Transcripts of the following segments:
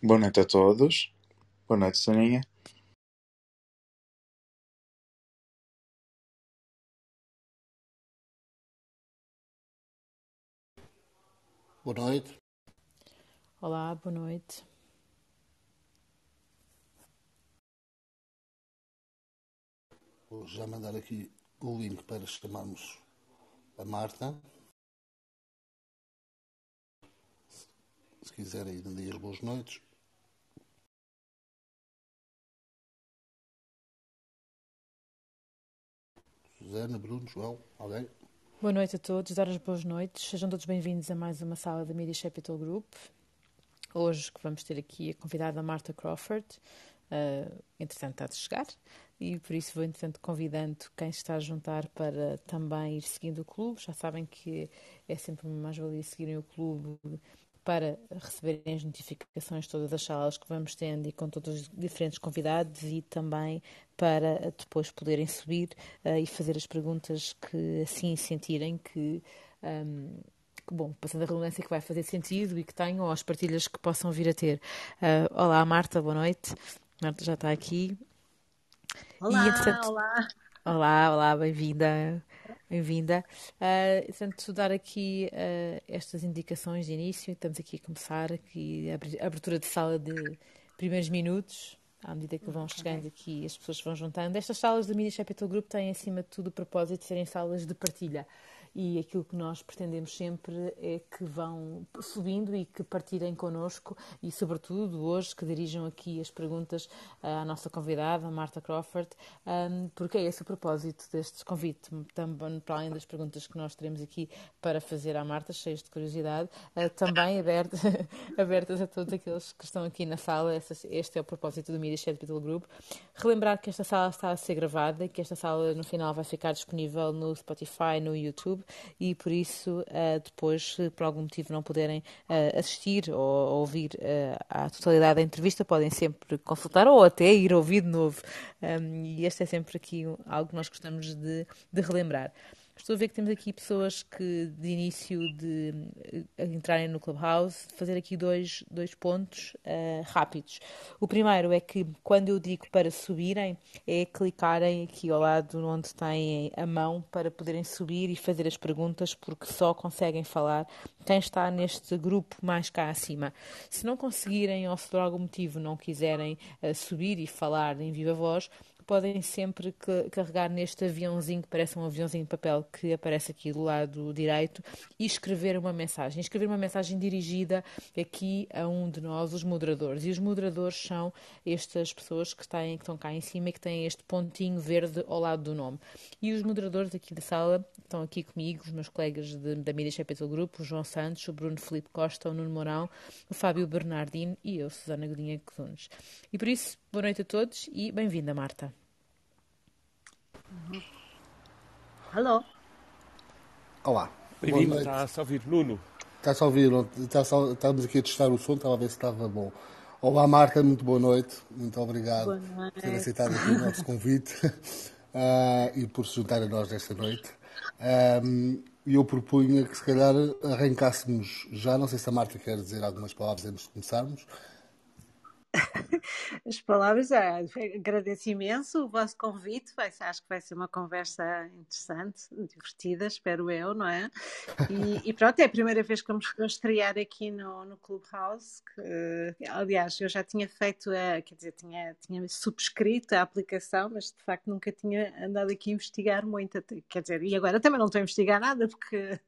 Boa noite a todos. Boa noite, Soninha. Boa noite. Olá, boa noite. Vou já mandar aqui o link para chamarmos a Marta. Se quiserem, dê as boas noites. Susana, Bruno, João, alguém? Boa noite a todos, dar as boas noites. Sejam todos bem-vindos a mais uma sala da Media Capital Group. Hoje que vamos ter aqui a convidada Marta Crawford, uh, entretanto está de chegar, e por isso vou entretanto convidando quem está a juntar para também ir seguindo o clube. Já sabem que é sempre uma mais-valia seguirem o clube para receberem as notificações todas as salas que vamos tendo e com todos os diferentes convidados e também para depois poderem subir uh, e fazer as perguntas que assim sentirem que, um, que, bom, passando a redundância que vai fazer sentido e que tenham ou as partilhas que possam vir a ter. Uh, olá Marta, boa noite. Marta já está aqui. Olá, e, olá. Olá, olá, bem-vinda. Bem-vinda. Uh, portanto, dar aqui uh, estas indicações de início. Estamos aqui a começar aqui a abertura de sala de primeiros minutos, à medida que vão chegando aqui, as pessoas vão juntando. Estas salas do Media Capital Group têm, acima de tudo, o propósito de serem salas de partilha e aquilo que nós pretendemos sempre é que vão subindo e que partilhem connosco e, sobretudo, hoje que dirijam aqui as perguntas à nossa convidada, Marta Crawford, porque é esse o propósito deste convite, também para além das perguntas que nós teremos aqui para fazer à Marta, cheias de curiosidade, ah, também abertas, abertas a todos aqueles que estão aqui na sala. Este é o propósito do Media Capital Group. Relembrar que esta sala está a ser gravada e que esta sala no final vai ficar disponível no Spotify, no YouTube e por isso uh, depois, por algum motivo não puderem uh, assistir ou, ou ouvir uh, à totalidade da entrevista, podem sempre consultar ou até ir ouvir de novo. E este é sempre aqui algo que nós gostamos de, de relembrar. Estou a ver que temos aqui pessoas que, de início de entrarem no Clubhouse, fazer aqui dois, dois pontos uh, rápidos. O primeiro é que, quando eu digo para subirem, é clicarem aqui ao lado onde têm a mão para poderem subir e fazer as perguntas, porque só conseguem falar quem está neste grupo mais cá acima. Se não conseguirem ou se por algum motivo não quiserem uh, subir e falar em viva voz, podem sempre carregar neste aviãozinho que parece um aviãozinho de papel que aparece aqui do lado direito e escrever uma mensagem. Escrever uma mensagem dirigida aqui a um de nós, os moderadores. E os moderadores são estas pessoas que, têm, que estão cá em cima e que têm este pontinho verde ao lado do nome. E os moderadores aqui da sala estão aqui comigo, os meus colegas de, da Media Capital Group, o João Santos, o Bruno Felipe Costa, o Nuno Mourão, o Fábio Bernardino e eu, Susana Godinha Cozunes. E por isso, boa noite a todos e bem-vinda, Marta. Uhum. Alô? Olá. Bem-vindo, está-se a ouvir. Nuno. Está-se a ouvir, está estamos aqui a testar o som, estava a ver se estava bom. Olá, Marca, muito boa noite. Muito obrigado por ter aceitado aqui o nosso convite uh, e por se juntar a nós nesta noite. Um, eu propunha que se calhar arrancássemos já, não sei se a Marta quer dizer algumas palavras antes de começarmos, as palavras, é, agradeço imenso o vosso convite, vai, acho que vai ser uma conversa interessante, divertida, espero eu, não é? E, e pronto, é a primeira vez que vamos estrear aqui no, no Clubhouse, que, aliás, eu já tinha feito, a, quer dizer, tinha, tinha subscrito a aplicação, mas de facto nunca tinha andado aqui a investigar muito, quer dizer, e agora também não estou a investigar nada, porque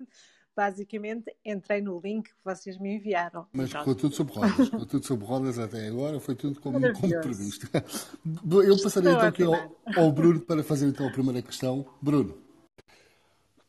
basicamente entrei no link que vocês me enviaram. Mas ficou tudo sobre rodas, ficou tudo sobre rodas até agora, foi tudo como, como previsto. Eu passaria então aqui ao, ao Bruno para fazer então a primeira questão. Bruno.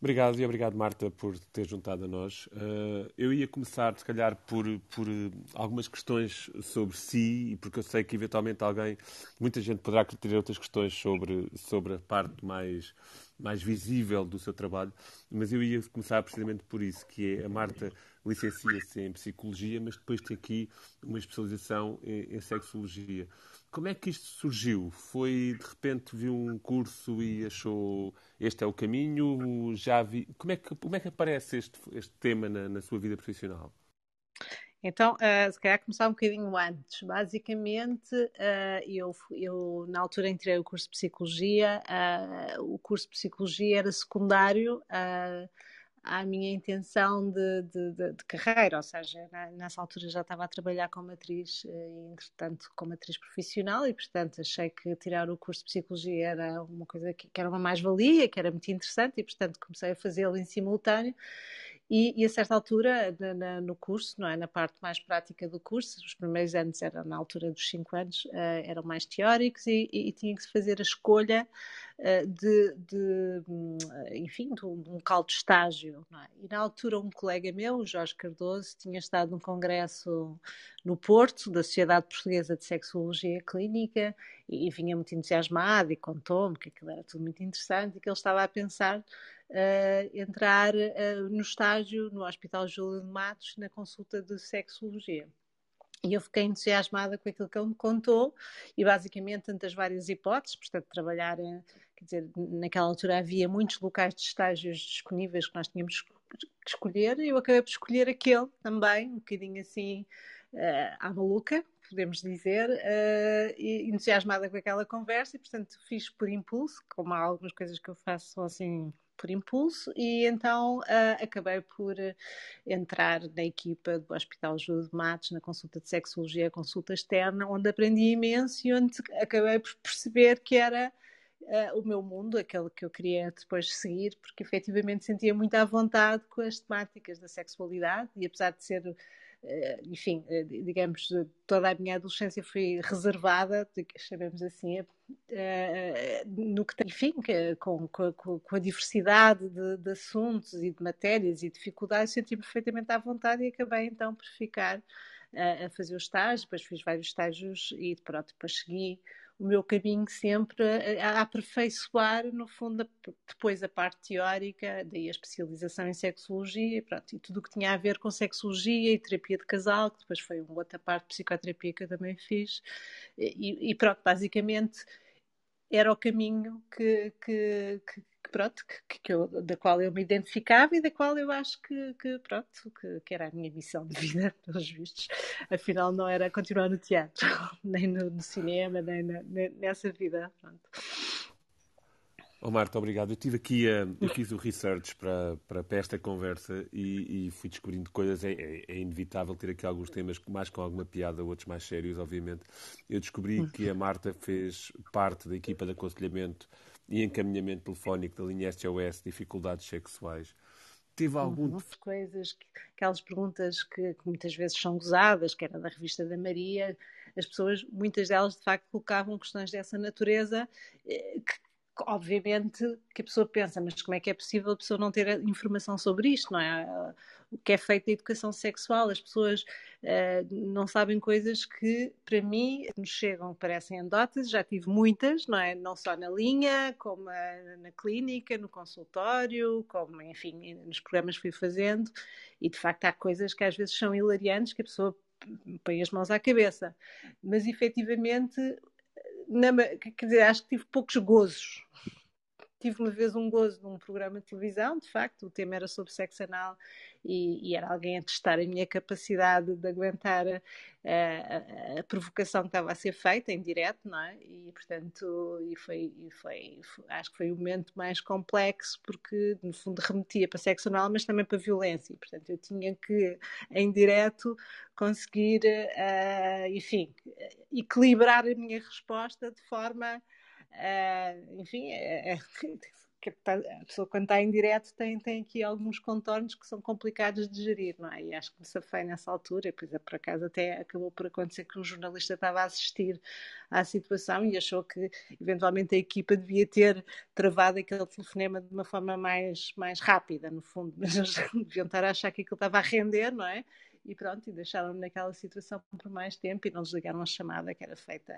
Obrigado e obrigado, Marta, por ter juntado a nós. Uh, eu ia começar, se calhar, por, por algumas questões sobre si, porque eu sei que eventualmente alguém, muita gente poderá ter outras questões sobre, sobre a parte mais mais visível do seu trabalho, mas eu ia começar precisamente por isso, que é a Marta licencia-se em Psicologia, mas depois tem aqui uma especialização em, em, Sexologia. Como é que isto surgiu? Foi, de repente, viu um curso e achou este é o caminho? Já vi... Como é que, como é que aparece este, este tema na, na sua vida profissional? Então, uh, se calhar começar um bocadinho antes. Basicamente, uh, eu, eu na altura entrei o curso de Psicologia, uh, o curso de Psicologia era secundário à minha intenção de, de, de, de carreira, ou seja, na, nessa altura já estava a trabalhar como atriz e, entretanto, como atriz profissional e, portanto, achei que tirar o curso de Psicologia era uma coisa que, que era uma mais-valia, que era muito interessante e, portanto, comecei a fazê-lo em simultâneo e, e, a certa altura, na, na, no curso, não é? na parte mais prática do curso, os primeiros anos eram na altura dos 5 anos, uh, eram mais teóricos e, e, e, tinha que se fazer a escolha uh, de, de, hum, enfim, de um, de um local de estágio. É? E na altura um colega meu, o Jorge Cardoso, tinha estado num congresso no Porto, da Sociedade Portuguesa de Sexologia Clínica, e, vinha muito entusiasmado e contou-me que aquilo era tudo muito interessante e que ele estava a pensar entrar uh, no estágio no Hospital Júlio de Matos na consulta de sexologia. E eu fiquei entusiasmada com aquilo que ele me contou e basicamente tantas várias hipóteses, portanto trabalhar, quer dizer, naquela altura havia muitos locais de estágios disponíveis que nós tínhamos que escolher e eu acabei por escolher aquele também, um bocadinho assim uh, à maluca, podemos dizer, uh, entusiasmada com aquela conversa e portanto fiz por impulso, como há algumas coisas que eu faço assim por impulso e então uh, acabei por uh, entrar na equipa do Hospital Júlio de Matos, na consulta de sexologia, consulta externa, onde aprendi imenso e onde acabei por perceber que era uh, o meu mundo, aquele que eu queria depois seguir, porque efetivamente sentia muito à vontade com as temáticas da sexualidade e apesar de ser eh, enfim, eh, digamos, toda a minha adolescência foi reservada, chamemos assim, eh, no que tem, enfim, com, com, com a diversidade de, de, assuntos e de matérias e dificuldades, senti perfeitamente à vontade e acabei então por ficar a fazer o estágio, depois fiz vários estágios e pronto, depois segui o meu caminho sempre a, aperfeiçoar, no fundo, depois a parte teórica, daí a especialização em sexologia e, pronto, e tudo o que tinha a ver com sexologia e terapia de casal, que depois foi uma outra parte de psicoterapia que eu também fiz. E, e pronto, basicamente era o caminho que, que, que, pronto, que, que eu, da qual eu me identificava e da qual eu acho que, que pronto, que, que, era a minha missão de vida, pelos vistos. Afinal, não era continuar no teatro, nem no, no cinema, nem na, nessa vida. Pronto. Oh, Marta, obrigado. Eu tive aqui, a, eu fiz o research para, para, para esta conversa e, e, fui descobrindo coisas. É, é, é, inevitável ter aqui alguns temas mais com alguma piada, outros mais sérios, obviamente. Eu descobri que a Marta fez parte da equipa de aconselhamento e encaminhamento telefónico da linha SOS Dificuldades Sexuais. Teve algum. Uhum. Coisas, aquelas perguntas que, que, muitas vezes são gozadas, que era da revista da Maria, as pessoas, muitas delas de facto colocavam questões dessa natureza eh, que, obviamente que a pessoa pensa, mas como é que é possível a pessoa não ter informação sobre isto, não é? O que é feito da educação sexual, as pessoas uh, não sabem coisas que, para mim, nos chegam, parecem anedotas, já tive muitas, não é? Não só na linha, como na clínica, no consultório, como, enfim, nos programas que fui fazendo, e de facto há coisas que às vezes são hilariantes que a pessoa põe as mãos à cabeça. Mas efetivamente na, quer dizer, acho que tive poucos gozos. Tive uma vez um gozo num programa de televisão, de facto, o tema era sobre sexo anal e, e era alguém a testar a minha capacidade de aguentar a, a, a, provocação que estava a ser feita em direto, não é? E portanto, e foi, e foi, foi, acho que foi o momento mais complexo porque no fundo remetia para sexo anal, mas também para violência. E, portanto, eu tinha que em direto conseguir, uh, enfim, equilibrar a minha resposta de forma Uh, enfim, é, é, tá, a pessoa quando está em direto tem, tem aqui alguns contornos que são complicados de gerir, não é? E acho que me safei nessa altura, e depois por acaso até acabou por acontecer que um jornalista estava a assistir à situação e achou que eventualmente a equipa devia ter travado aquele telefonema de uma forma mais, mais rápida, no fundo, mas eles deviam estar a achar que aquilo estava a render, não é? E pronto, e deixaram-me naquela situação por mais tempo e não desligaram a chamada que era feita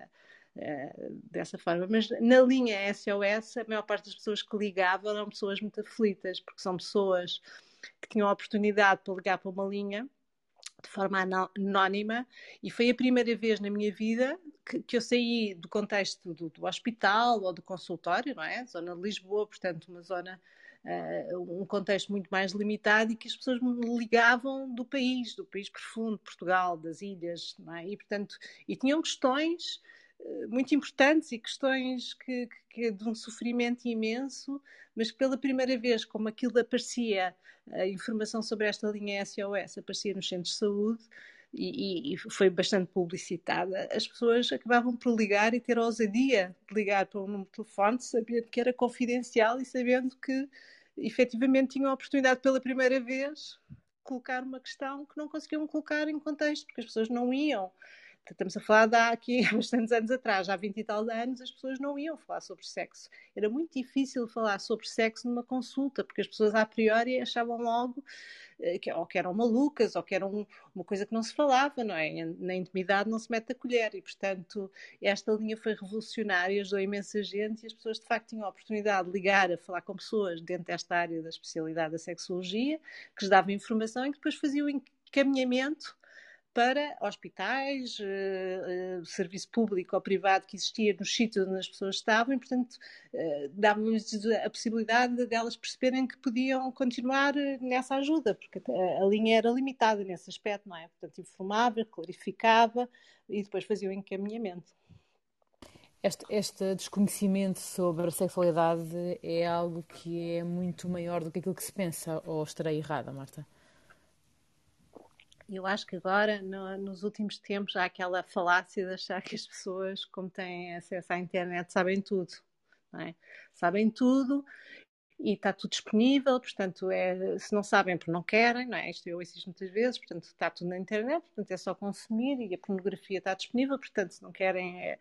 eh, dessa forma. Mas na linha SOS, a maior parte das pessoas que ligavam eram pessoas muito aflitas, porque são pessoas que tinham a oportunidade para ligar para uma linha de forma anónima e foi a primeira vez na minha vida que, que eu saí do contexto do, do, hospital ou do consultório, não é? Zona de Lisboa, portanto, uma zona, uh, um contexto muito mais limitado e que as pessoas me ligavam do país, do país profundo, Portugal, das ilhas, não é? E, portanto, e tinham questões muito importantes e questões que, que, que, de um sofrimento imenso, mas que pela primeira vez, como aquilo aparecia, a informação sobre esta linha SOS aparecia nos centros de saúde, e, e, foi bastante publicitada, as pessoas acabavam por ligar e ter a ousadia de ligar para um número de telefone, sabendo que era confidencial e sabendo que efetivamente tinham a oportunidade pela primeira vez colocar uma questão que não conseguiam colocar em contexto, porque as pessoas não iam Estamos a falar de há aqui há bastantes anos atrás, há 20 e tal anos, as pessoas não iam falar sobre sexo. Era muito difícil falar sobre sexo numa consulta, porque as pessoas a priori achavam logo eh, que, ou que eram malucas, ou que era uma coisa que não se falava, não é? Na intimidade não se mete a colher, e portanto esta linha foi revolucionária, ajudou imensa gente, e as pessoas de facto tinham a oportunidade de ligar a falar com pessoas dentro desta área da especialidade da sexologia, que lhes davam informação e que depois faziam encaminhamento para hospitais, uh, serviço público ou privado que existia nos sítios onde as pessoas estavam e, portanto, uh, dava-lhes a possibilidade delas perceberem que podiam continuar nessa ajuda, porque a, a, linha era limitada nesse aspecto, não é? Portanto, informava, clarificava e depois fazia o encaminhamento. Este, este, desconhecimento sobre a sexualidade é algo que é muito maior do que aquilo que se pensa, ou estarei errada, Marta? Eu acho que agora, no, nos últimos tempos, há aquela falácia de achar que as pessoas, como têm acesso à internet, sabem tudo. É? Sabem tudo e está tudo disponível, portanto, é, se não sabem porque não querem, não é? Isto eu ouço muitas vezes, portanto, está tudo na internet, portanto, é só consumir e a pornografia está disponível, portanto, se não querem, é...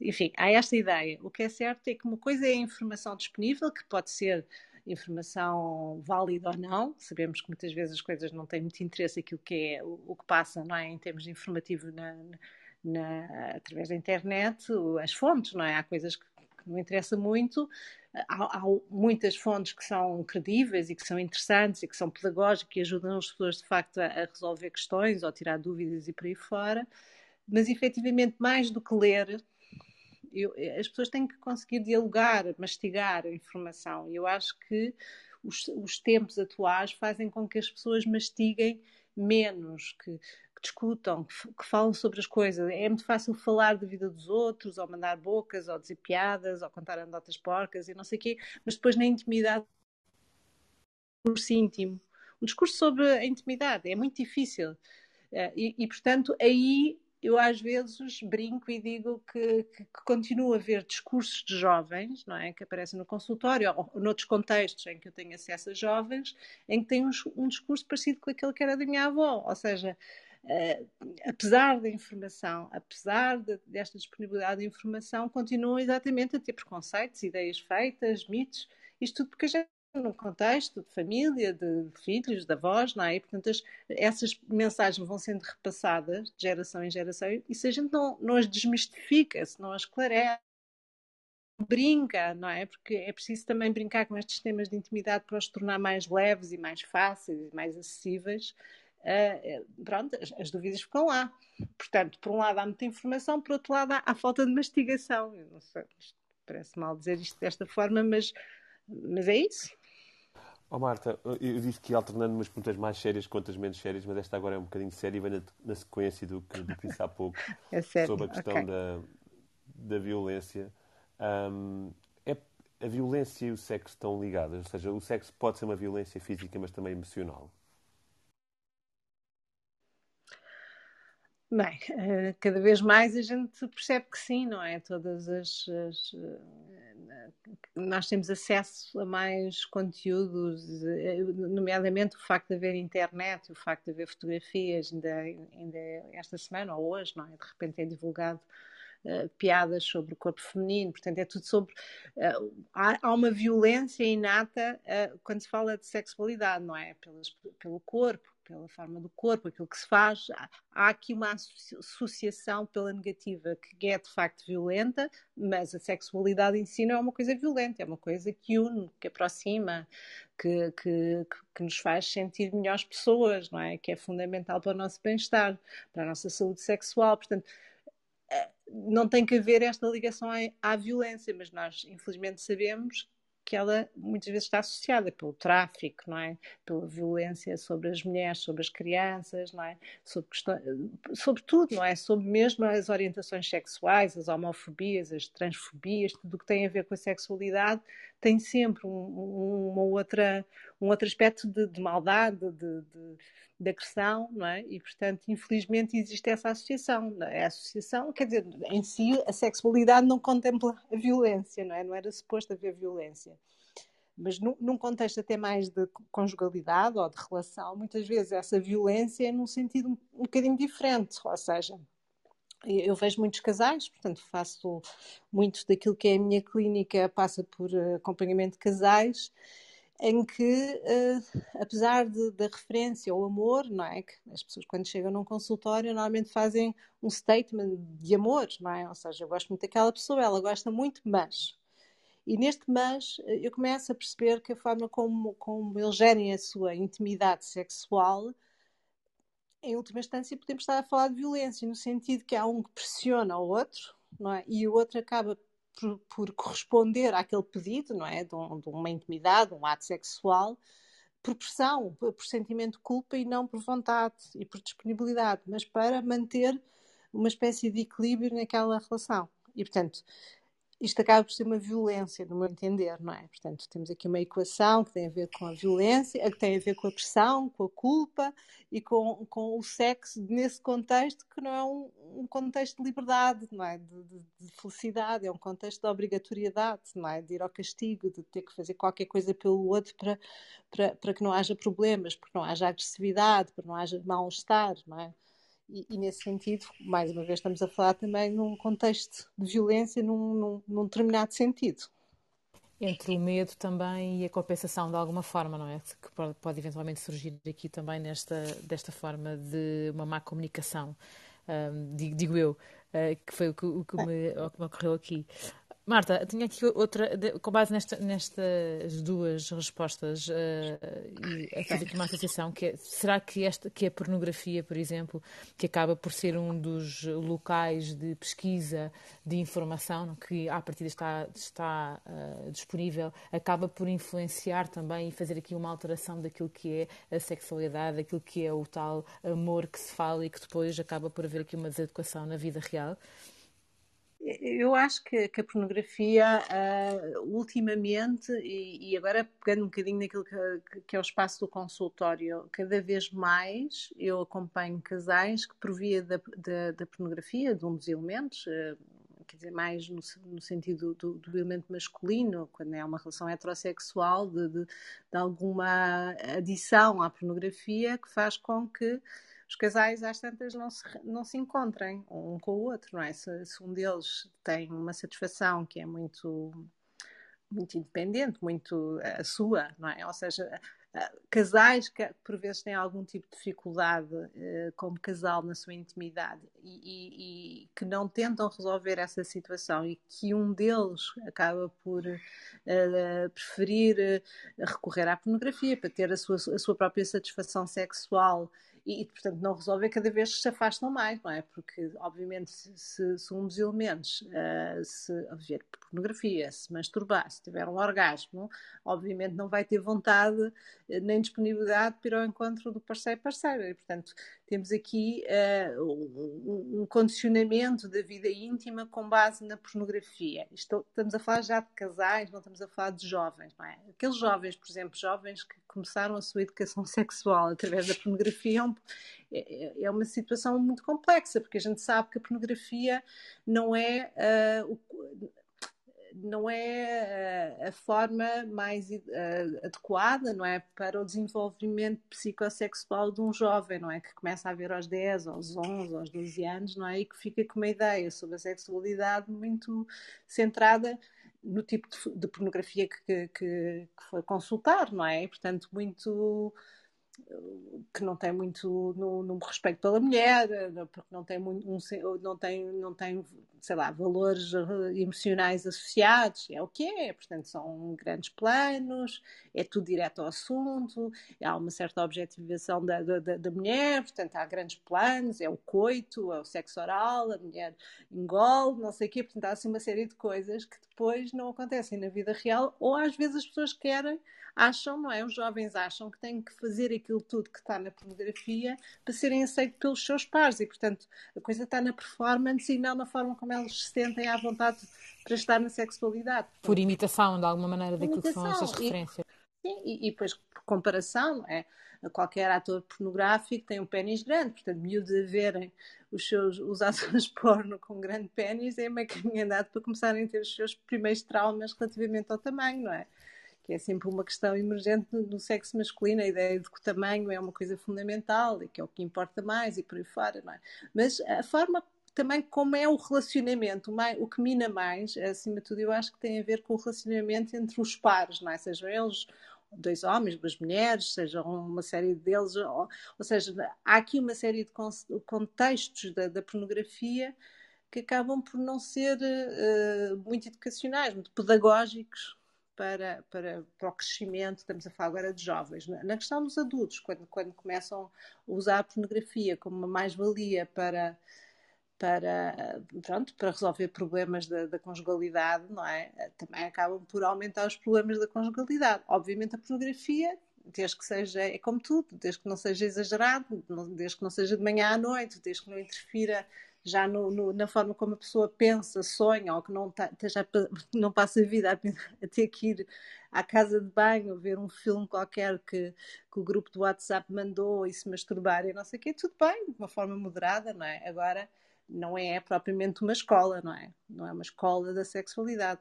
enfim, há esta ideia. O que é certo é que uma coisa é a informação disponível, que pode ser informação válida ou não. Sabemos que muitas vezes as coisas não têm muito interesse aquilo que é o, o que passa, não é, em termos de informativo na, na, através da internet, as fontes, não é? Há coisas que, que não interessa muito. Há, há, muitas fontes que são credíveis e que são interessantes e que são pedagógicas e ajudam as pessoas de facto a, a resolver questões ou tirar dúvidas e por aí fora. Mas efetivamente, mais do que ler, eu, as pessoas têm que conseguir dialogar, mastigar a informação. E eu acho que os, os, tempos atuais fazem com que as pessoas mastiguem menos, que, que discutam, que, que, falam sobre as coisas. É muito fácil falar da vida dos outros, ou mandar bocas, ou dizer piadas, ou contar anedotas porcas e não sei o quê, mas depois na intimidade, um discurso íntimo. Um discurso sobre a intimidade é muito difícil. Eh, e, e portanto, aí eu às vezes brinco e digo que, que, que continuo a ver discursos de jovens, não é? Que aparecem no consultório ou, ou noutros contextos em que eu tenho acesso a jovens, em que têm um, um discurso parecido com aquele que era da minha avó, ou seja, Uh, apesar da informação, apesar de, desta disponibilidade de informação, continuam exatamente a ter preconceitos, ideias feitas, mitos, isto tudo porque a gente num contexto de família, de filhos, de avós, não é? E, portanto, as, essas mensagens vão sendo repassadas de geração em geração e se a gente não, não as desmistifica, se não as esclarece, brinca, não é? Porque é preciso também brincar com estes temas de intimidade para os tornar mais leves e mais fáceis e mais acessíveis. Uh, pronto, as, as, dúvidas ficam lá. Portanto, por um lado há muita informação, por outro lado há, há falta de mastigação. Eu não sei, parece mal dizer isto desta forma, mas, mas é isso. Oh, Marta, eu disse que alternando umas perguntas mais sérias com outras menos sérias, mas esta agora é um bocadinho séria e vem na, na sequência do que, disse há pouco é sobre a questão okay. da, da violência. Um, é, a violência e o sexo estão ligadas, ou seja, o sexo pode ser uma violência física, mas também emocional. Bem, eh, cada vez mais a gente percebe que sim, não é? Todas as, as nós temos acesso a mais conteúdos, eh, nomeadamente o facto de haver internet, o facto de haver fotografias, ainda, ainda esta semana ou hoje, não é? De repente é divulgado uh, piadas sobre o corpo feminino, portanto é tudo sobre. Uh, há, há, uma violência inata uh, quando se fala de sexualidade, não é? Pelas, pelo corpo, pela forma do corpo, aquilo que se faz. Há, aqui uma associação pela negativa que é de facto violenta, mas a sexualidade em si não é uma coisa violenta, é uma coisa que une, que aproxima, que, que, que nos faz sentir melhores pessoas, não é? Que é fundamental para o nosso bem-estar, para a nossa saúde sexual. Portanto, eh, não tem que haver esta ligação à, à violência, mas nós infelizmente sabemos que ela muitas vezes está associada pelo tráfico, não é? Pela violência sobre as mulheres, sobre as crianças, não é? Sobre, questão, sobre tudo, não é? Sobre mesmo as orientações sexuais, as homofobias, as transfobias, tudo o que tem a ver com a sexualidade tem sempre um, uma outra, um outro aspecto de, de maldade, de, de, de, agressão, não é? E, portanto, infelizmente existe essa associação. É? A associação, quer dizer, em si, a sexualidade não contempla a violência, não é? Não era suposto haver violência. Mas num, num contexto até mais de conjugalidade ou de relação, muitas vezes essa violência é num sentido um, um bocadinho diferente, ou seja, eu vejo muitos casais, portanto faço muito daquilo que é a minha clínica, passa por eh, acompanhamento de casais, em que, uh, apesar de, da referência ao amor, não é? Que as pessoas quando chegam num consultório normalmente fazem um statement de amor, não é? Ou seja, eu gosto muito daquela pessoa, ela gosta muito, mas... E neste mas eh, eu começo a perceber que a forma como, como eles gerem a sua intimidade sexual em última instância, podemos estar a falar de violência, no sentido que há um que pressiona o outro, não é? E o outro acaba por, por corresponder àquele pedido, não é? De, um, de, uma intimidade, um ato sexual, por pressão, por, sentimento de culpa e não por vontade e por disponibilidade, mas para manter uma espécie de equilíbrio naquela relação. E, portanto, isto acaba por ser uma violência, no meu entender, não é? Portanto, temos aqui uma equação que tem a ver com a violência, que tem a ver com a pressão, com a culpa e com, com o sexo nesse contexto que não é um, um contexto de liberdade, não é? De, de, de, felicidade, é um contexto de obrigatoriedade, não é? De ir ao castigo, de ter que fazer qualquer coisa pelo outro para, para, para que não haja problemas, para que não haja agressividade, para que não haja mal-estar, não é? E, e, nesse sentido, mais uma vez, estamos a falar também num contexto de violência num, num, num, determinado sentido. Entre o medo também e a compensação de alguma forma, não é? Que pode, pode eventualmente surgir aqui também nesta, desta forma de uma má comunicação, um, digo, digo, eu, uh, que foi o que, o que, me, o que me ocorreu aqui. Marta, tinha aqui outra, com base nesta, nestas duas respostas, uh, e a fazer aqui uma associação, que é, será que, esta, que a pornografia, por exemplo, que acaba por ser um dos locais de pesquisa de informação, que à partida está, está uh, disponível, acaba por influenciar também e fazer aqui uma alteração daquilo que é a sexualidade, daquilo que é o tal amor que se fala e que depois acaba por haver aqui uma desadequação na vida real? Eu acho que, que a pornografia, uh, ultimamente, e, e, agora pegando um bocadinho naquilo que, que, é o espaço do consultório, cada vez mais eu acompanho casais que, por via da, da, da pornografia, de um dos elementos, uh, quer dizer, mais no, no sentido do, do, elemento masculino, quando é uma relação heterossexual, de, de, de alguma adição à pornografia que faz com que os casais às tantas não se, não se encontrem um com o outro, não é? Se, se um deles tem uma satisfação que é muito muito independente, muito a sua, não é? Ou seja, casais que por vezes têm algum tipo de dificuldade uh, como casal na sua intimidade e, e, e, que não tentam resolver essa situação e que um deles acaba por uh, preferir recorrer à pornografia para ter a sua, a sua própria satisfação sexual e, portanto, não resolver cada vez se afastam mais, não é? Porque, obviamente, se, se um dos elementos uh, se ver pornografia, se masturbar, se tiver um orgasmo, obviamente não vai ter vontade eh, nem disponibilidade para ir ao encontro do parceiro parceira. E, portanto, temos aqui uh, um, um, condicionamento da vida íntima com base na pornografia. Isto, estamos a falar já de casais, não estamos a falar de jovens, é? Aqueles jovens, por exemplo, jovens que começaram a sua educação sexual através da pornografia é, é, é uma situação muito complexa, porque a gente sabe que a pornografia não é uh, o não é a, forma mais uh, adequada, não é, para o desenvolvimento psicossexual de um jovem, não é, que começa a ver aos 10, aos 11, aos 12 anos, não é, e que fica com uma ideia sobre a sexualidade muito centrada no tipo de, de pornografia que, que, que, foi consultar, não é, e, portanto, muito que não tem muito no, no, respeito pela mulher, porque não tem, muito, um, não, tem, não tem, sei lá, valores eh, emocionais associados, é o que é, portanto são grandes planos, é tudo direto ao assunto, há uma certa objetivação da, da, da mulher, portanto há grandes planos, é o coito, é o sexo oral, a mulher engole, não sei o quê, portanto há assim uma série de coisas que depois não acontecem na vida real, ou às vezes as pessoas querem acham, não é? Os jovens acham que têm que fazer aquilo tudo que está na pornografia para serem aceitos pelos seus pares e, portanto, a coisa está na performance e não na forma como eles se sentem à vontade para estar na sexualidade. Por imitação, de alguma maneira, daquilo imitação. que são estas referências. E, sim, e, e depois, por comparação, é? qualquer ator pornográfico tem um pênis grande, portanto, miúdos a verem os seus os atores porno com grande pênis é meio caminho andado para começarem a ter os seus primeiros traumas relativamente ao tamanho, não é? que é sempre uma questão emergente do sexo masculino, a ideia de que o tamanho é uma coisa fundamental e que é o que importa mais e por aí fora, não é? Mas a forma também como é o relacionamento, o que mina mais, acima de tudo, eu acho que tem a ver com o relacionamento entre os pares, não é? Sejam eles dois homens, duas mulheres, sejam uma série deles, ou, ou seja, há aqui uma série de contextos da, da pornografia que acabam por não ser uh, muito educacionais, muito pedagógicos para, para, para o crescimento, estamos a falar agora de jovens. Na questão dos adultos, quando, quando começam a usar a pornografia como uma mais-valia para, para, pronto, para resolver problemas da, da, conjugalidade, não é? Também acabam por aumentar os problemas da conjugalidade. Obviamente a pornografia, desde que seja, é como tudo, desde que não seja exagerado, desde que não seja de manhã à noite, desde que não interfira já no, no, na forma como a pessoa pensa, sonha, ou que não, tá, já, não passa a vida a, a, ter que ir à casa de banho, ver um filme qualquer que, que o grupo do WhatsApp mandou e se masturbar e não sei o quê, tudo bem, de uma forma moderada, não é? Agora, não é propriamente uma escola, não é? Não é uma escola da sexualidade.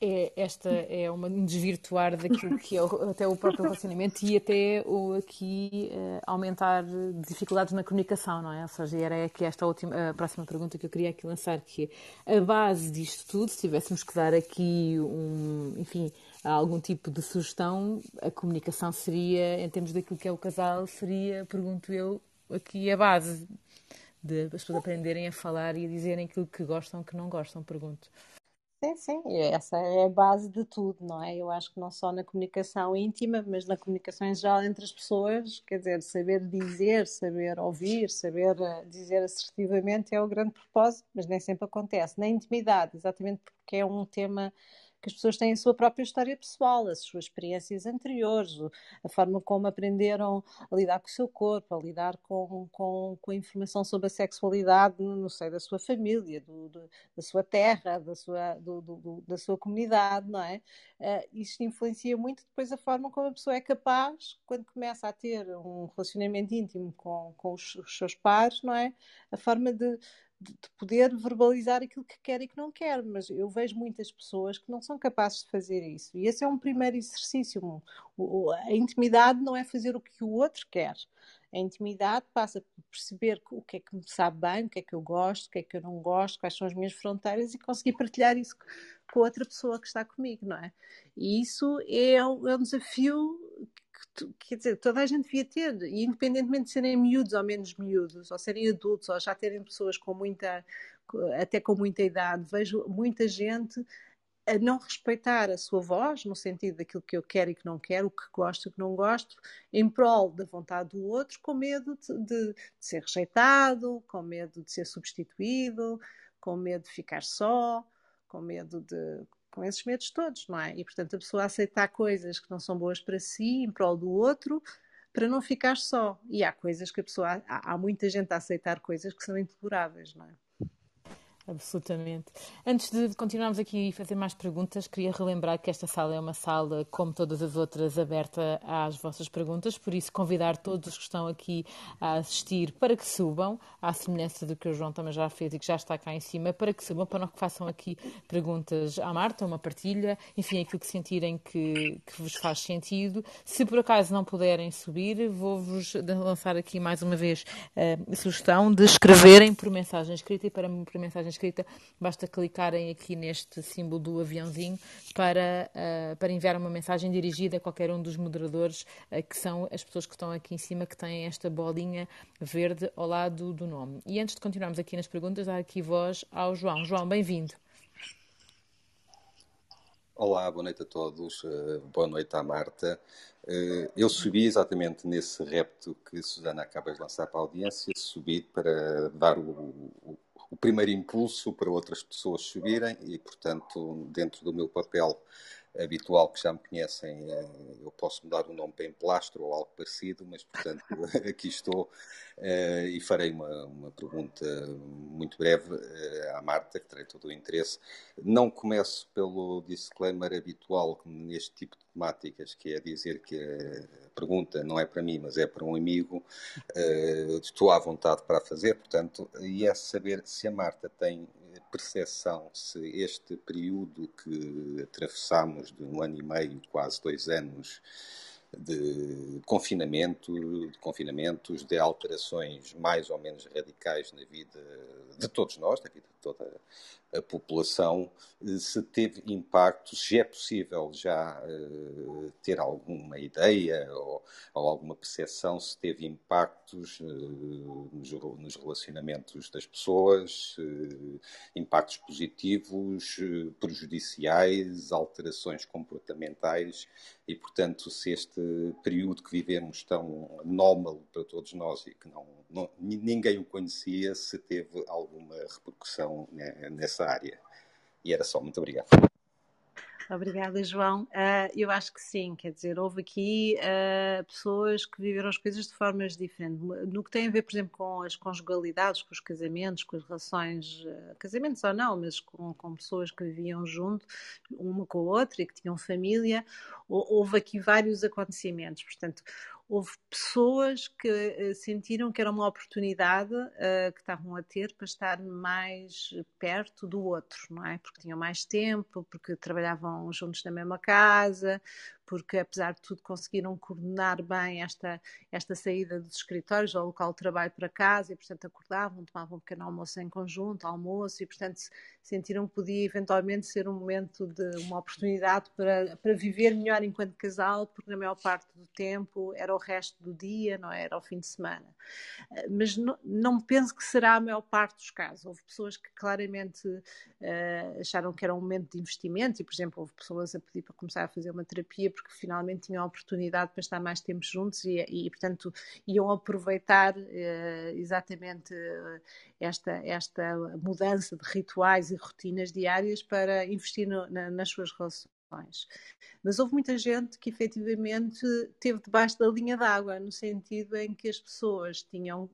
É, esta é uma, um desvirtuar daquilo que é o, até o próprio relacionamento e até o aqui uh, aumentar dificuldades na comunicação, não é? Ou seja, era aqui esta última, a próxima pergunta que eu queria aqui lançar, que é a base disto tudo, se tivéssemos que dar aqui um, enfim, algum tipo de sugestão, a comunicação seria, em termos daquilo que é o casal, seria, pergunto eu, aqui a base de as pessoas aprenderem a falar e a dizerem aquilo que gostam, que não gostam, pergunto. Sim, sim, essa é a base de tudo, não é? Eu acho que não só na comunicação íntima, mas na comunicação em geral entre as pessoas, quer dizer, saber dizer, saber ouvir, saber eh, dizer assertivamente é o grande propósito, mas nem sempre acontece. Na intimidade, exatamente porque é um tema que as pessoas têm a sua própria história pessoal, as suas experiências anteriores, a forma como aprenderam a lidar com o seu corpo, a lidar com, com, com a informação sobre a sexualidade no seio da sua família, do, do, da sua terra, da sua, do, da sua comunidade, não é? Uh, isto influencia muito depois a forma como a pessoa é capaz, quando começa a ter um relacionamento íntimo com, com os, os seus pares, não é? A forma de de, poder verbalizar aquilo que quer e que não quer, mas eu vejo muitas pessoas que não são capazes de fazer isso. E esse é um primeiro exercício. A intimidade não é fazer o que o outro quer. A intimidade passa por perceber o que é que me sabe bem, o que é que eu gosto, o que é que eu não gosto, quais são as minhas fronteiras e conseguir partilhar isso com outra pessoa que está comigo, não é? E isso é é um desafio quer dizer, toda a gente devia ter, e independentemente de serem miúdos ou menos miúdos, ou serem adultos, ou já terem pessoas com muita, até com muita idade, vejo muita gente a não respeitar a sua voz, no sentido daquilo que eu quero e que não quero, o que gosto e o que não gosto, em prol da vontade do outro, com medo de, de ser rejeitado, com medo de ser substituído, com medo de ficar só, com medo de com esses medos todos, não é? E portanto a pessoa aceitar coisas que não são boas para si, em prol do outro, para não ficar só. E há coisas que a pessoa. Há, há muita gente a aceitar coisas que são intoleráveis, não é? Absolutamente. Antes de continuarmos aqui e fazer mais perguntas, queria relembrar que esta sala é uma sala, como todas as outras, aberta às vossas perguntas, por isso convidar todos os que estão aqui a assistir para que subam, à semelhança do que o João também já fez e que já está cá em cima, para que subam, para que façam aqui perguntas à Marta, uma partilha, enfim, aquilo que sentirem que, que vos faz sentido. Se por acaso não puderem subir, vou-vos lançar aqui mais uma vez a sugestão de escreverem por mensagem escrita e para por mensagem escrita basta clicarem aqui neste símbolo do aviãozinho para, uh, para enviar uma mensagem dirigida a qualquer um dos moderadores, uh, que são as pessoas que estão aqui em cima, que têm esta bolinha verde ao lado do nome. E antes de continuarmos aqui nas perguntas, há aqui voz ao João. João, bem-vindo. Olá, boa noite a todos. Uh, boa noite à Marta. Uh, eu subi exatamente nesse repto que Susana acaba de lançar para a audiência, subi para dar o, o, o, primeiro impulso para outras pessoas subirem e, portanto, dentro do meu papel habitual que já me conhecem, uh, eu posso mudar o nome para Emplastro ou algo parecido, mas, portanto, aqui estou Uh, e farei uma, uma, pergunta muito breve uh, à Marta, que terei todo o interesse. Não começo pelo disclaimer habitual neste tipo de temáticas, que é dizer que a pergunta não é para mim, mas é para um amigo. Estou à vontade para a fazer, portanto, e é saber se a Marta tem percepção se este período que atravessamos de um ano e meio, quase dois anos, de confinamento, de confinamentos, de alterações mais ou menos radicais na vida de todos nós, na vida de toda a população, se teve impacto, se é possível já uh, ter alguma ideia ou, ou, alguma percepção se teve impactos uh, nos, relacionamentos das pessoas, impactos positivos, prejudiciais, alterações comportamentais e, portanto, se este período que vivemos tão anómalo para todos nós e que não, não ninguém o conhecia, se teve alguma repercussão né, nessa área. E era só. Muito obrigado. Obrigada, João. Uh, eu acho que sim, quer dizer, houve aqui uh, pessoas que viveram as coisas de formas diferentes. No que tem a ver, por exemplo, com as conjugalidades, com os casamentos, com as relações, uh, casamentos ou não, mas com, com, pessoas que viviam junto, uma com a outra e que tinham família, houve aqui vários acontecimentos. Portanto, houve pessoas que uh, sentiram que era uma oportunidade uh, que estavam a ter para estar mais perto do outro, não é? Porque tinham mais tempo, porque trabalhavam juntos na mesma casa, porque apesar de tudo conseguiram coordenar bem esta, esta saída dos escritórios ao local de trabalho para casa e portanto acordavam, tomavam um pequeno almoço em conjunto, almoço e portanto sentiram que podia eventualmente ser um momento de uma oportunidade para, para viver melhor enquanto casal, porque na maior parte do tempo era o resto do dia, não é? era o fim de semana. Eh, mas não, não penso que será a maior parte dos casos. Houve pessoas que claramente uh, acharam que era um momento de investimento e, por exemplo, houve pessoas a pedir para começar a fazer uma terapia porque finalmente tinham a oportunidade para estar mais tempo juntos e, e portanto, iam aproveitar uh, exatamente uh, esta, esta mudança de rituais e rotinas diárias para investir no, na, nas suas relações. Mas houve muita gente que efetivamente teve debaixo da linha d'água, no sentido em que as pessoas tinham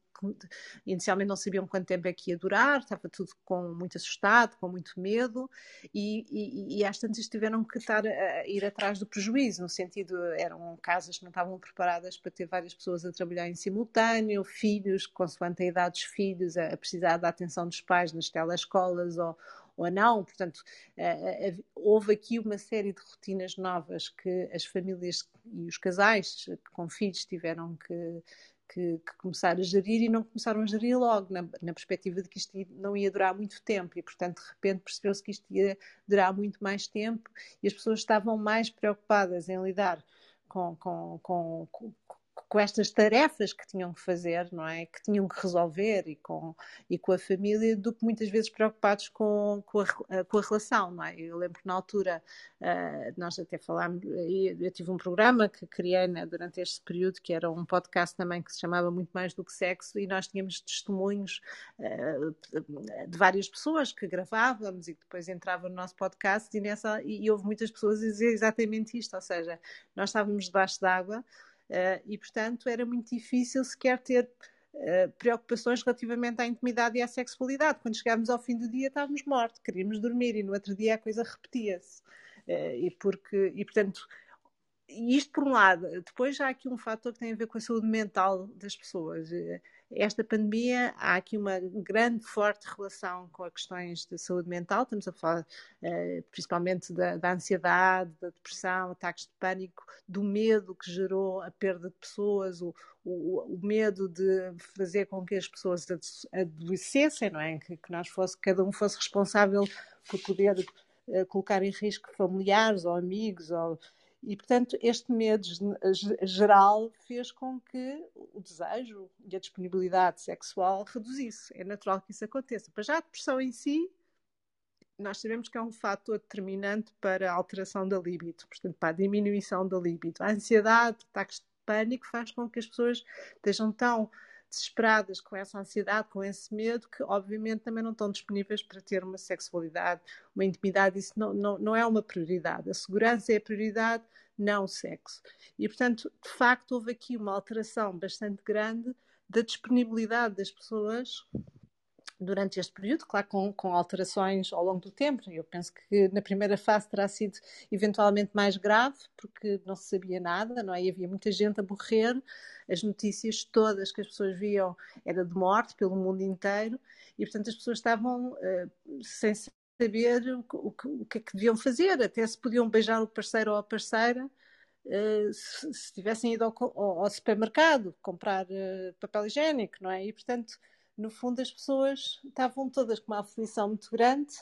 inicialmente não sabiam quanto tempo é que ia durar, estava tudo com muito assustado, com muito medo, e, e, e às tantas tiveram que estar a ir atrás do prejuízo, no sentido, eram casas que não estavam preparadas para ter várias pessoas a trabalhar em simultâneo, filhos, consoante a idade dos filhos, a, a precisar da atenção dos pais nas telescolas ou ou não. Portanto, uh, uh, houve aqui uma série de rotinas novas que as famílias e os casais com filhos tiveram que, que, que, começar a gerir e não começaram a gerir logo, na, na, perspectiva de que isto não ia durar muito tempo e, portanto, de repente percebeu-se que isto ia durar muito mais tempo e as pessoas estavam mais preocupadas em lidar com, com, com, com estas tarefas que tinham que fazer, não é? Que tinham que resolver e com, e com a família, do que muitas vezes preocupados com, com, a, com a relação, não é? Eu lembro que na altura uh, nós até falámos, eu tive um programa que criei né, durante este período, que era um podcast também que se chamava Muito Mais do que Sexo, e nós tínhamos testemunhos uh, de várias pessoas que gravávamos e que depois entravam no nosso podcast, e, nessa, e houve muitas pessoas a dizer exatamente isto, ou seja, nós estávamos debaixo d'água Uh, e, portanto, era muito difícil sequer ter uh, preocupações relativamente à intimidade e à sexualidade. Quando chegávamos ao fim do dia, estávamos mortos, queríamos dormir e no outro dia a coisa repetia-se. Uh, e, porque, e, portanto, isto por um lado. Depois já há aqui um fator que tem a ver com a saúde mental das pessoas. Esta pandemia há aqui uma grande, forte relação com as questões de saúde mental. Estamos a falar uh, principalmente da, da, ansiedade, da depressão, ataques de pânico, do medo que gerou a perda de pessoas, o, o, o medo de fazer com que as pessoas adoecessem, não é? Que, que nós fosse, cada um fosse responsável por poder uh, colocar em risco familiares ou amigos ou e, portanto, este medo geral fez com que o desejo e a disponibilidade sexual reduzisse. É natural que isso aconteça. Para já a depressão em si, nós sabemos que é um fator determinante para a alteração da libido, portanto, para a diminuição da libido. A ansiedade, ataques de pânico faz com que as pessoas estejam tão desesperadas com essa ansiedade, com esse medo, que obviamente também não estão disponíveis para ter uma sexualidade, uma intimidade. Isso não, não, não é uma prioridade. A segurança é a prioridade, não o sexo. E, portanto, de facto, houve aqui uma alteração bastante grande da disponibilidade das pessoas durante este período, claro, com, com, alterações ao longo do tempo. Eu penso que na primeira fase terá sido eventualmente mais grave, porque não se sabia nada, não é? E havia muita gente a morrer, as notícias todas que as pessoas viam era de morte pelo mundo inteiro, e portanto as pessoas estavam uh, sem saber o, o, o, que é que deviam fazer, até se podiam beijar o parceiro ou a parceira. Uh, se, se, tivessem ido ao, ao, ao supermercado comprar uh, papel higiênico, não é? E portanto, no fundo, as pessoas estavam todas com uma aflição muito grande,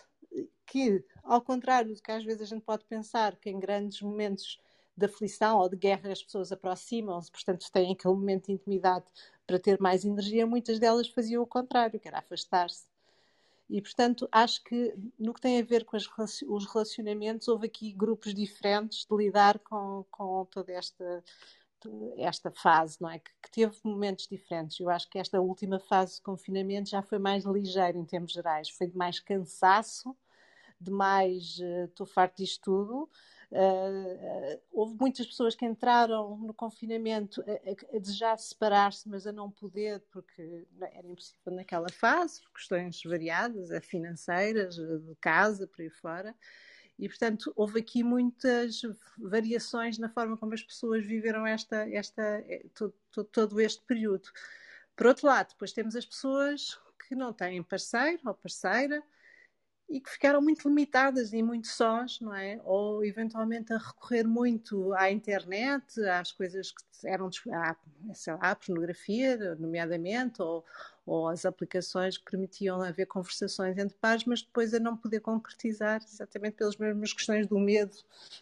que, ao contrário do que às vezes a gente pode pensar, que em grandes momentos de aflição ou de guerra as pessoas aproximam-se, portanto têm aquele momento de intimidade para ter mais energia, muitas delas faziam o contrário, que era afastar-se. E, portanto, acho que no que tem a ver com os relacionamentos, houve aqui grupos diferentes de lidar com, com toda esta esta fase, não é? Que, que, teve momentos diferentes. Eu acho que esta última fase de confinamento já foi mais ligeira em termos gerais, foi de mais cansaço, de mais uh, estou farto disto tudo. Uh, uh, houve muitas pessoas que entraram no confinamento a, a, a desejar separar-se, mas a não poder, porque era impossível naquela fase, por questões variadas, financeiras, de casa, por aí fora. E, portanto, houve aqui muitas variações na forma como as pessoas viveram esta, esta, eh, todo, todo, todo este período. Por outro lado, depois temos as pessoas que não têm parceiro ou parceira e que ficaram muito limitadas e muito sós, não é? Ou eventualmente a recorrer muito à internet, às coisas que eram, à, sei lá, à pornografia, nomeadamente, ou, ou as aplicações que permitiam haver conversações entre pares, mas depois a não poder concretizar, exatamente pelas mesmas questões do medo,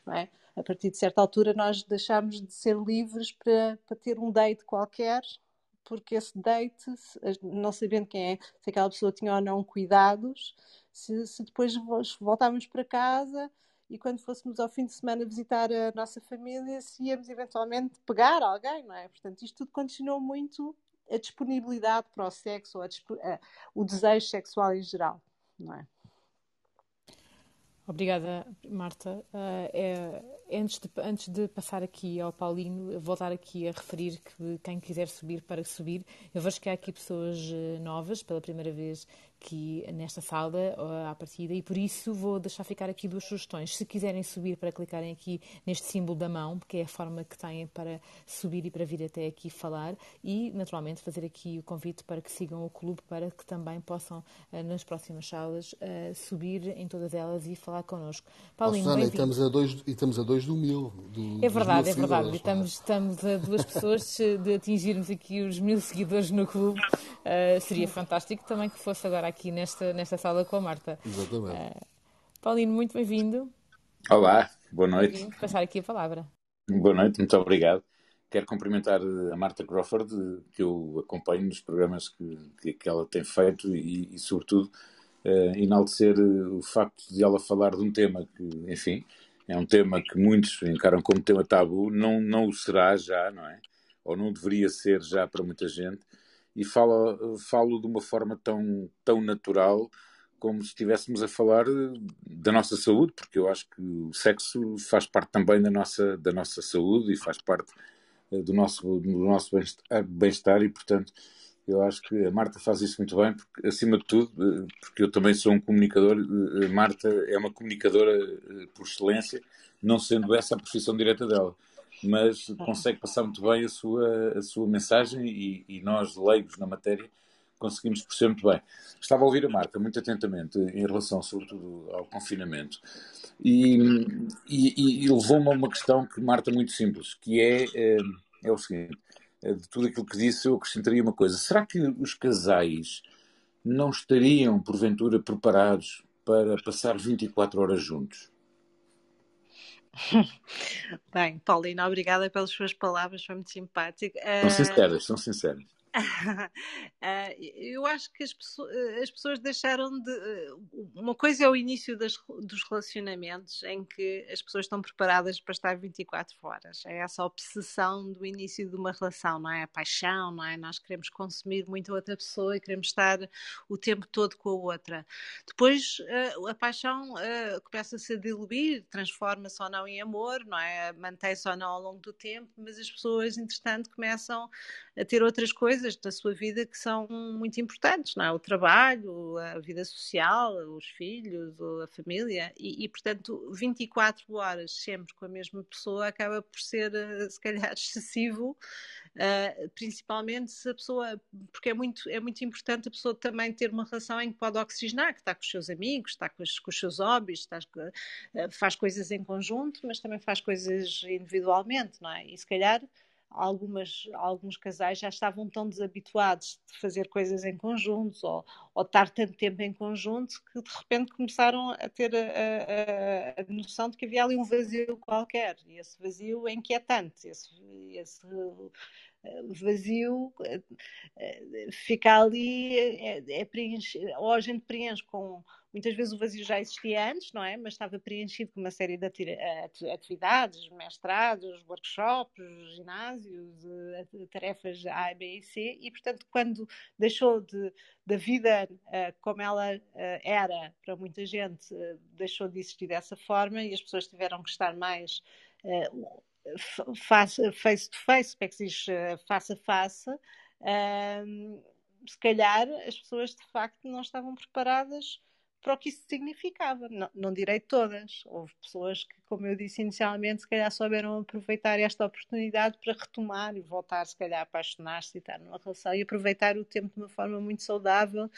não é? A partir de certa altura nós deixámos de ser livres para, para ter um date qualquer, porque esse date, não sabendo quem é, se aquela pessoa tinha ou não cuidados, se, se depois voltávamos para casa e quando fôssemos ao fim de semana visitar a nossa família, se íamos eventualmente pegar alguém, não é? Portanto, isto tudo condicionou muito a disponibilidade para o sexo, a, a, o desejo sexual em geral, não é? Obrigada, Marta. Uh, é, antes, de, antes de passar aqui ao Paulino, voltar aqui a referir que quem quiser subir para subir, eu vejo que há aqui pessoas eh, novas pela primeira vez aqui nesta sala à partida e por isso vou deixar ficar aqui duas sugestões. Se quiserem subir para clicarem aqui neste símbolo da mão, porque é a forma que têm para subir e para vir até aqui falar e naturalmente fazer aqui o convite para que sigam o clube para que também possam eh, nas próximas salas eh, subir em todas elas e falar connosco. Paulinho, Susana, e estamos, a dois, e estamos a dois do mil. Do, é verdade, é verdade. E estamos, estamos a duas pessoas de atingirmos aqui os mil seguidores no clube. Uh, seria fantástico também que fosse agora aqui nesta, nesta sala com a Marta. Exatamente. Uh, Paulino, muito bem-vindo. Olá, boa noite. Passar aqui a palavra. Boa noite, muito obrigado. Quero cumprimentar a Marta Crawford, que eu acompanho nos programas que, que ela tem feito e, e sobretudo, uh, enaltecer o facto de ela falar de um tema que, enfim, é um tema que muitos encaram como tema tabu, não, não o será já, não é? Ou não deveria ser já para muita gente, e falo, falo de uma forma tão, tão natural como se estivéssemos a falar da nossa saúde, porque eu acho que o sexo faz parte também da nossa, da nossa saúde e faz parte eh, do nosso, do nosso bem-estar e, portanto, eu acho que a Marta faz isso muito bem, porque, acima de tudo, eh, porque eu também sou um comunicador, a eh, Marta é uma comunicadora por excelência, não sendo essa a profissão direta dela. Mas consegue passar muito bem a sua, a sua mensagem e, e nós, leigos na matéria, conseguimos perceber muito bem. Estava a ouvir a Marta muito atentamente em relação, sobretudo, ao confinamento e, e, e levou-me a uma questão que, Marta, é muito simples, que é, é, é o seguinte, eh, de tudo aquilo que disse eu acrescentaria uma coisa. Será que os casais não estariam, porventura, preparados para passar 24 horas juntos? Bem, Paulina, obrigada pelas suas palavras, foi muito simpático. São sinceras, são sinceras. Uh, eu acho que as pessoas, as pessoas deixaram de. Uma coisa é o início das, dos relacionamentos, em que as pessoas estão preparadas para estar 24 horas. É essa obsessão do início de uma relação, não é? A paixão, não é? Nós queremos consumir muito a outra pessoa e queremos estar o tempo todo com a outra. Depois a paixão começa-se a diluir, transforma-se ou não em amor, não é? Mantém-se ou não ao longo do tempo, mas as pessoas, entretanto, começam a ter outras coisas da sua vida que são muito importantes, não é? O trabalho, a vida social, os filhos, a família, e, e portanto 24 horas sempre com a mesma pessoa acaba por ser eh, se calhar excessivo, uh, principalmente se a pessoa, porque é muito, é muito importante a pessoa também ter uma relação em que pode oxigenar, que está com os seus amigos, está com os, com os seus hobbies, está, uh, faz coisas em conjunto, mas também faz coisas individualmente, não é? E se calhar algumas, alguns casais já estavam tão desabituados de fazer coisas em conjunto ou, ou estar tanto tempo em conjunto que de repente começaram a ter a, a, a noção de que havia ali um vazio qualquer. E esse vazio é inquietante, esse, esse eh, vazio eh, eh, fica ali, é, é preenche, ou a gente preenche com Muitas vezes o vazio já existia antes, não é? Mas estava preenchido com uma série de atividades, mestrados, workshops, ginásios, eh, tarefas A, B e C, e portanto, quando deixou de, da vida uh, como ela uh, era para muita gente, deixou de existir dessa forma e as pessoas tiveram que estar mais face, face to face, como é que se diz, face a face. se calhar as pessoas de facto não estavam preparadas para o que isso significava. Não, não direi todas. Houve pessoas que, como eu disse inicialmente, se calhar souberam aproveitar esta oportunidade para retomar e voltar, se calhar, a apaixonar-se e estar numa relação e aproveitar o tempo de uma forma muito saudável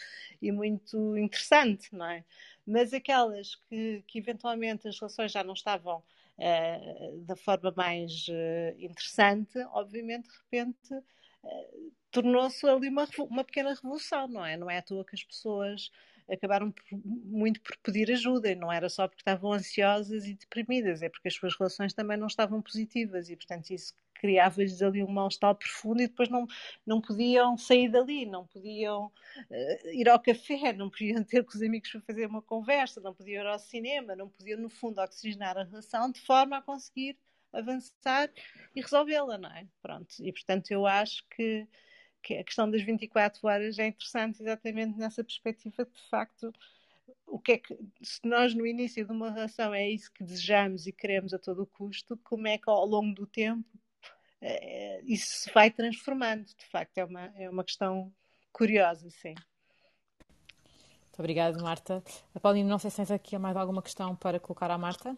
e muito interessante, não é? Mas aquelas que, que eventualmente as relações já não estavam uh, da forma mais uh, interessante, obviamente, de repente. Uh, tornou-se ali uma, uma pequena revolução, não é? Não é à toa que as pessoas acabaram por, muito por pedir ajuda, e não era só porque estavam ansiosas e deprimidas, é porque as suas relações também não estavam positivas e, portanto, isso criava-lhes ali um mal-estar profundo e depois não, não podiam sair dali, não podiam uh, ir ao café, não podiam ter com os amigos para fazer uma conversa, não podiam ir ao cinema, não podiam, no fundo, oxigenar a relação de forma a conseguir avançar e resolvê-la, não é? Pronto, e portanto eu acho que que a questão das 24 horas é interessante exatamente nessa perspectiva de facto o que é que se nós no início de uma relação é isso que desejamos e queremos a todo o custo, como é que ao longo do tempo é, isso se vai transformando? De facto, é uma, é uma questão curiosa, sim. Muito obrigada, Marta. A Paulina, não sei se tens aqui mais alguma questão para colocar à Marta.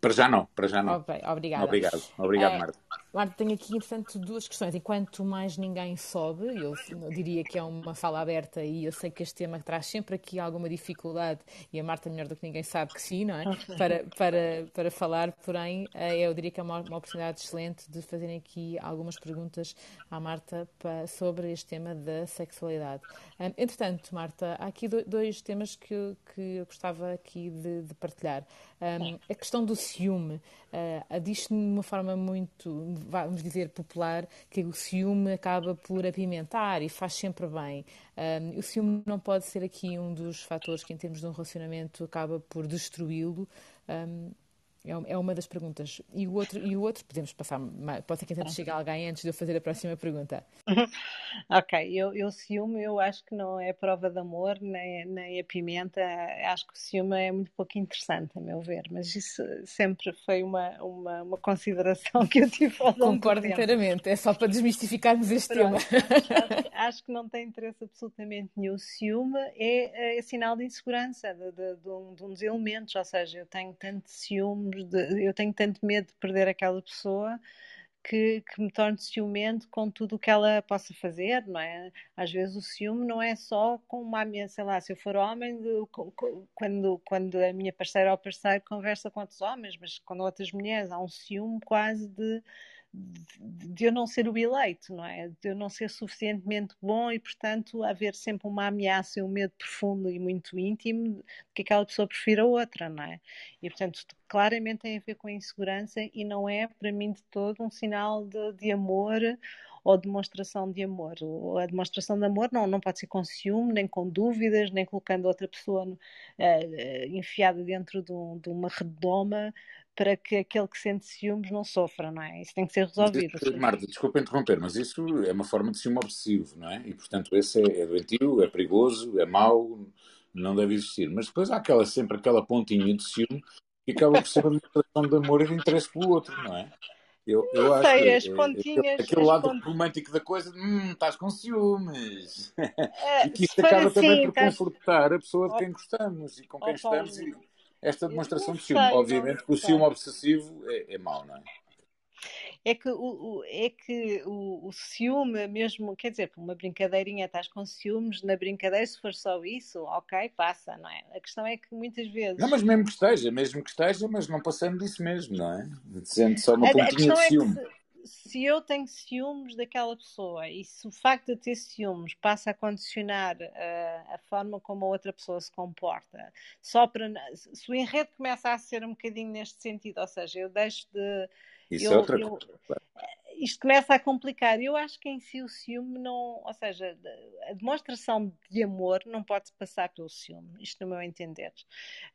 Para já não, para já não. Okay, obrigada. Obrigado, obrigado, é, Marta. Marta, tenho aqui, entretanto, duas questões. Enquanto mais ninguém sobe, eu diria que é uma fala aberta e eu sei que este tema traz sempre aqui alguma dificuldade e a Marta, melhor do que ninguém, sabe que sim, não é? Para, para, para falar, porém, eh, eu diria que é uma, uma oportunidade excelente de fazerem aqui algumas perguntas à Marta para, sobre este tema da sexualidade. Entretanto, Marta, há aqui dois temas que, que eu gostava aqui de, de partilhar. A questão do ciúme. Uh, Diz-se de uma forma muito, vamos dizer, popular, que o ciúme acaba por apimentar e faz sempre bem. Um, o ciúme não pode ser aqui um dos fatores que, em termos de um relacionamento, acaba por destruí-lo. Um, é, é uma das perguntas. E o outro, e o outro podemos passar. Pode ser que entretanto chegue alguém antes de eu fazer a próxima pergunta. ok, eu, eu ciúme, eu acho que não é prova de amor, nem, nem a pimenta. Acho que o ciúme é muito pouco interessante, a meu ver. Mas isso sempre foi uma, uma, uma consideração que eu tive ao longo Concordo inteiramente, é só para desmistificarmos este Pronto. tema. Acho, acho, que não tem interesse absolutamente nenhum. O ciúme é, é sinal de insegurança de, de, de, um, de um dos elementos, ou seja, eu tenho tanto ciúme de, eu tenho tanto medo de perder aquela pessoa que, que, me torne ciumento com tudo o que ela possa fazer, não é? Às vezes o ciúme não é só com uma ameaça, sei lá, se eu for homem, quando, quando a minha parceira ou parceiro conversa com outros homens, mas com outras mulheres, há um ciúme quase de de eu não ser o eleito, não é? De eu não ser suficientemente bom e, portanto, haver sempre uma ameaça e um medo profundo e muito íntimo de que aquela pessoa prefira outra, não é? E, portanto, claramente tem a ver com a insegurança e não é, para mim, de todo um sinal de, de amor ou demonstração de amor. A demonstração de amor não, não pode ser com ciúme, nem com dúvidas, nem colocando outra pessoa uh, enfiada dentro de, um, de uma redoma para que aquele que sente ciúmes não sofra, não é? Isso tem que ser resolvido. Isso, Marta, desculpa interromper, mas isso é uma forma de ciúme obsessivo, não é? E, portanto, esse é, é doentio, é perigoso, é mau, não deve existir. Mas depois há aquela, sempre aquela pontinha de ciúme que acaba por ser uma demonstração de amor e de interesse pelo outro, não é? Eu, eu não sei, as pontinhas. É, aquele lado pont... romântico da coisa, hum, estás com ciúmes. É, e que isto acaba assim, também por estás... confortar a pessoa de quem gostamos e com quem oh, estamos. E esta demonstração de ciúme. Obviamente que o ciúme obsessivo é, é mau, não é? É que, o, o é que o, o, ciúme mesmo, quer dizer, uma brincadeirinha, estás com ciúmes na brincadeira, se for só isso, ok, passa, não é? A questão é que muitas vezes. Não, mas mesmo que esteja, mesmo que esteja, mas não passando disso mesmo, não é? Dizendo só uma pontinha de ciúme. É se eu tenho ciúmes daquela pessoa e se o facto de ter ciúmes passa a condicionar uh, a forma como a outra pessoa se comporta, só para se o enredo começa a ser um bocadinho neste sentido, ou seja, eu deixo de isso eu, é outra coisa. Isto começa a complicar. Eu acho que em si o ciúme não. Ou seja, a demonstração de amor não pode passar pelo ciúme, isto no meu entender.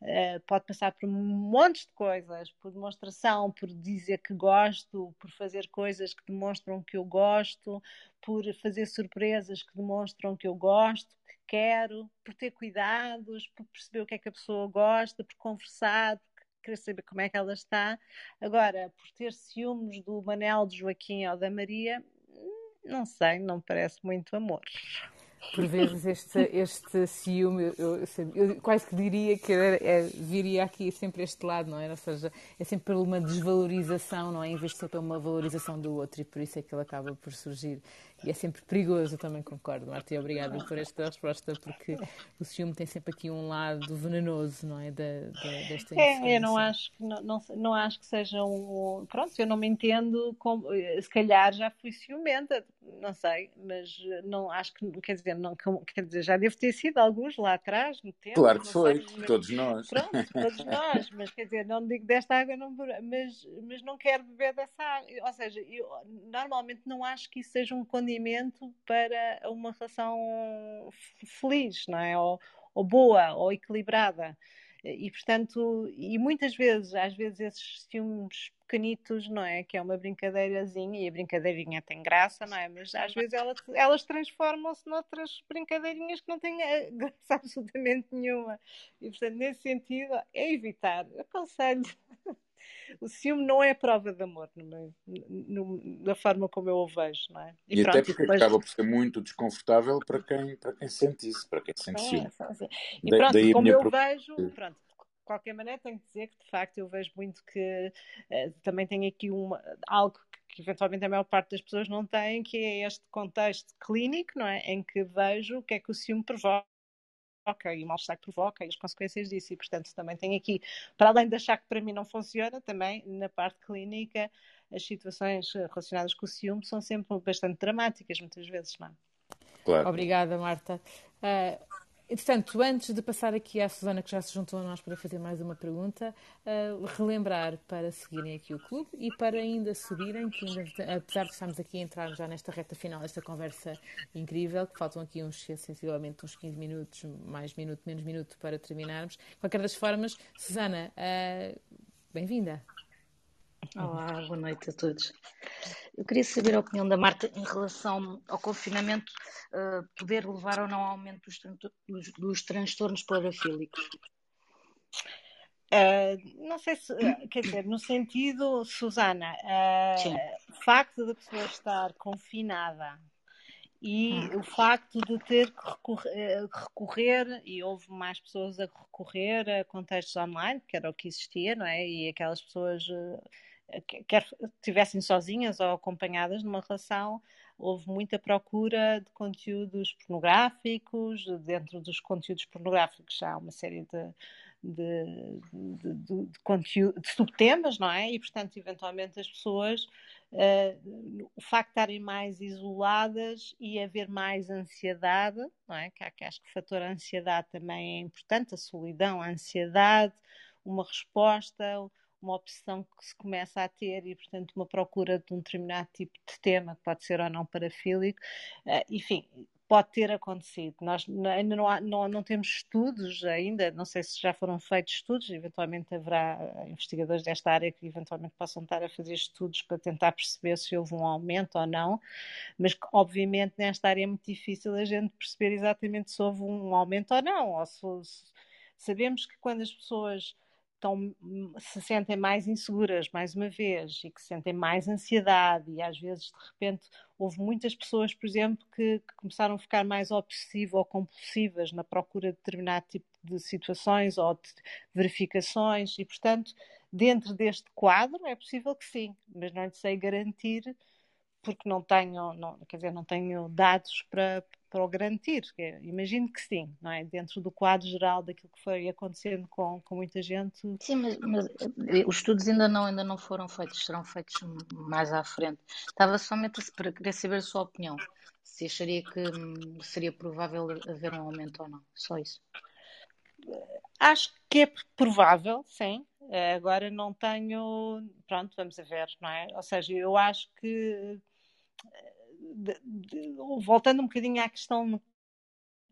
Uh, pode passar por montes de coisas, por demonstração, por dizer que gosto, por fazer coisas que demonstram que eu gosto, por fazer surpresas que demonstram que eu gosto, que quero, por ter cuidados, por perceber o que é que a pessoa gosta, por conversar, querer saber como é que ela está. Agora, por ter ciúmes do Manel, do Joaquim ou da Maria, não sei, não parece muito amor. Por vezes este, este ciúme, eu, eu, eu quase que diria que é, viria aqui sempre este lado, não é? Ou seja, é sempre uma desvalorização, não é? Em vez de ser uma valorização do outro, e por isso é que ele acaba por surgir. E é sempre perigoso, também concordo, Marta, e obrigada por esta resposta, porque o ciúme tem sempre aqui um lado venenoso, não é? Da, da, desta É, eu não acho, que, não, não, não, acho que seja um. Pronto, eu não me entendo, como, se calhar já fui ciumenta, não sei, mas não acho que, quer dizer, não, quer dizer, já devo ter sido alguns lá atrás, no tempo. Claro que foi, sei, mas, todos nós. Pronto, todos nós, mas quer dizer, não digo desta água, não, mas, mas não quero beber dessa água. Ou seja, eu normalmente não acho que isso seja um condimento condimento para uma relação feliz, não é? Ou, ou boa, ou equilibrada. E, portanto, e muitas vezes, às vezes esses ciúmes pequenitos, não é? Que é uma brincadeirazinha, e a brincadeirinha tem graça, não é? Mas às vezes elas, elas transformam-se noutras brincadeirinhas que não têm eh, graça absolutamente nenhuma. E, portanto, nesse sentido, é evitar. Aconselho o ciúme não é prova de amor no no, da forma como eu o vejo, não é? E, e pronto, até porque depois... acaba por ser muito desconfortável para quem, para quem sente isso, para quem sente é, ciúme. E pronto, da, como eu pro... vejo, pronto, de qualquer maneira tenho que dizer que de facto eu vejo muito que uh, também tem aqui uma, algo que, que eventualmente a maior parte das pessoas não tem, que é este contexto clínico, não é? Em que vejo o que é que o ciúme provoca provoca e o mal-estar que provoca e as consequências disso. E, portanto, também tem aqui, para além de achar que para mim não funciona, também na parte clínica, as situações relacionadas com o ciúme são sempre bastante dramáticas, muitas vezes, não é? Claro. Obrigada, Marta. Uh, Entretanto, antes de passar aqui à Susana, que já se juntou a nós para fazer mais uma pergunta, uh, relembrar para seguirem aqui o clube e para ainda subirem, que ainda, apesar de estarmos aqui a entrar já nesta reta final desta conversa incrível, que faltam aqui uns sensivelmente uns 15 minutos, mais minuto, menos minuto para terminarmos. De qualquer das formas, Susana, uh, bem-vinda. Olá, boa noite a todos. Eu queria saber a opinião da Marta em relação ao confinamento uh, poder levar ou não ao aumento dos, dos, dos transtornos parafílicos. Uh, não sei se, quer dizer, no sentido, Susana, uh, o facto da pessoa estar confinada e hum. o facto de ter que recorrer, eh, recorrer, e houve mais pessoas a recorrer a contextos online, que era o que existia, não é? E aquelas pessoas, eh, quer estivessem sozinhas ou acompanhadas numa relação, houve muita procura de conteúdos pornográficos, dentro dos conteúdos pornográficos há uma série de de, de, de, de, conteúdo, de subtemas, não é? E, portanto, eventualmente as pessoas, uh, o facto de estarem mais isoladas e haver mais ansiedade, não é? Que, que acho que o fator ansiedade também é importante, a solidão, a ansiedade, uma resposta, uma opção que se começa a ter e, portanto, uma procura de um determinado tipo de tema, que pode ser ou não parafílico, uh, enfim, pode ter acontecido. Nós ainda não, há, não, não, temos estudos ainda, não sei se já foram feitos estudos, eventualmente haverá eh, investigadores desta área que eventualmente possam estar a fazer estudos para tentar perceber se houve um aumento ou não, mas obviamente nesta área é muito difícil a gente perceber exatamente se houve um aumento ou não. Ou se, se, sabemos que quando as pessoas estão, se sentem mais inseguras, mais uma vez, e que sentem mais ansiedade, e às vezes, de repente, houve muitas pessoas, por exemplo, que, que começaram a ficar mais obsessivas ou compulsivas na procura de determinado tipo de situações ou de verificações, e, portanto, dentro deste quadro é possível que sim, mas não lhe sei garantir porque não tenho, não, quer dizer, não tenho dados para, para o garantir. Imagino que sim, não é? Dentro do quadro geral daquilo que foi acontecendo com, com muita gente. Sim, mas, mas, eh, os estudos ainda não, ainda não foram feitos, serão feitos mais à frente. Estava somente para querer saber a sua opinião. Se acharia que hum, seria provável haver um aumento ou não. Só isso. Acho que é provável, sim. Eh, agora não tenho. Pronto, vamos ver, não é? Ou seja, eu acho que de, de, voltando um bocadinho à questão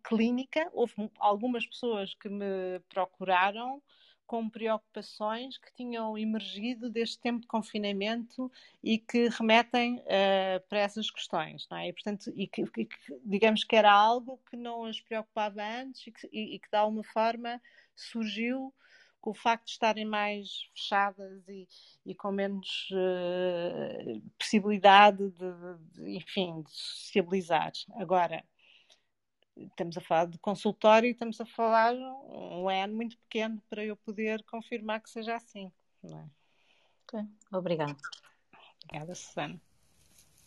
clínica, houve algumas pessoas que me procuraram com preocupações que tinham emergido deste tempo de confinamento e que remetem uh, para essas questões, não é? E, portanto, e que, que, digamos que era algo que não as preocupava antes e que, e, e que de alguma forma surgiu com o facto de estarem mais fechadas e, e com menos uh, possibilidade de, de, enfim, de sociabilizar. Agora, estamos a falar de consultório e estamos a falar um N muito pequeno para eu poder confirmar que seja assim. Não é? Ok, obrigada. Obrigada, Susana.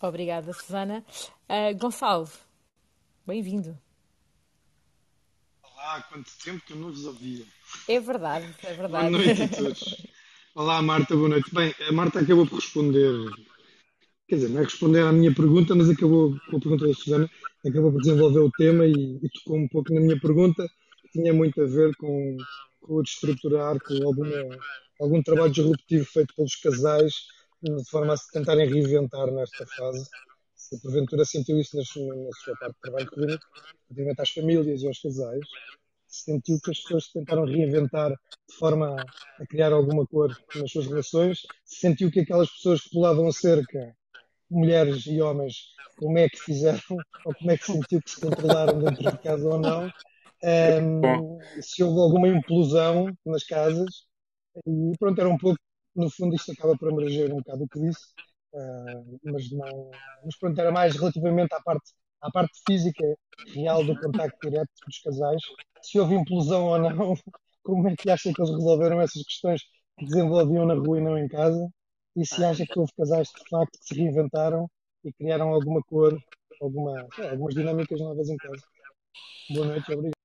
Obrigada, Susana. Uh, Gonçalo, bem-vindo. Olá, quanto tempo que eu não vos ouvia. É verdade, é verdade. Boa noite a todos. Olá, Marta, boa noite. Bem, a Marta acabou por responder, quer dizer, não é responder à minha pergunta, mas acabou com a pergunta da Susana, acabou por desenvolver o tema e, e tocou um pouco na minha pergunta, que tinha muito a ver com, com o de estruturar, com alguma, algum trabalho disruptivo feito pelos casais, de forma a se tentarem reinventar nesta fase. Se porventura sentiu isso na sua, na sua parte de trabalho clínico, relativamente às famílias e aos casais, sentiu que as pessoas se tentaram reinventar de forma a, criar alguma cor nas suas relações, sentiu que aquelas pessoas que pulavam a cerca, mulheres e homens, como é que fizeram, ou como é que sentiu que se controlaram dentro de casa ou não, um, se houve alguma implosão nas casas, e pronto, era um pouco, no fundo isto acaba por emerger um bocado o que disse, uh, mas não, mas pronto, era mais relativamente à parte à parte física real do contacto direto dos casais, se houve implosão ou não, como é que acha que eles resolveram essas questões que desenvolviam na rua e não em casa, e se acha que houve casais de facto que se reinventaram e criaram alguma cor, alguma, algumas dinâmicas novas em casa. Boa noite, obrigado.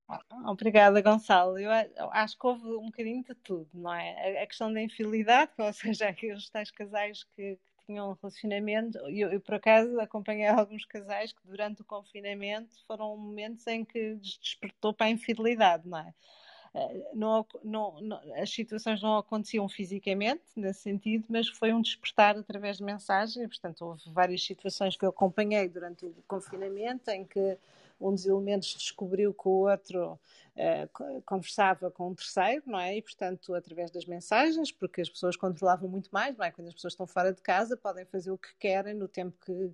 Obrigada, Gonçalo. Eu acho que houve um bocadinho de tudo, não é? A questão da infidelidade, ou seja, aqueles tais casais que, tinham um relacionamento. Eu, eu, por acaso, acompanhei alguns casais que, durante o confinamento, foram momentos em que despertou para a infidelidade, não é? Eh, não, não, não, as situações não aconteciam fisicamente, nesse sentido, mas foi um despertar através de mensagem. Portanto, houve várias situações que eu acompanhei durante o confinamento em que um dos elementos descobriu que o outro uh, conversava com um terceiro, não é? E, portanto, através das mensagens, porque as pessoas controlavam muito mais, não é? Quando as pessoas estão fora de casa, podem fazer o que querem no tempo que,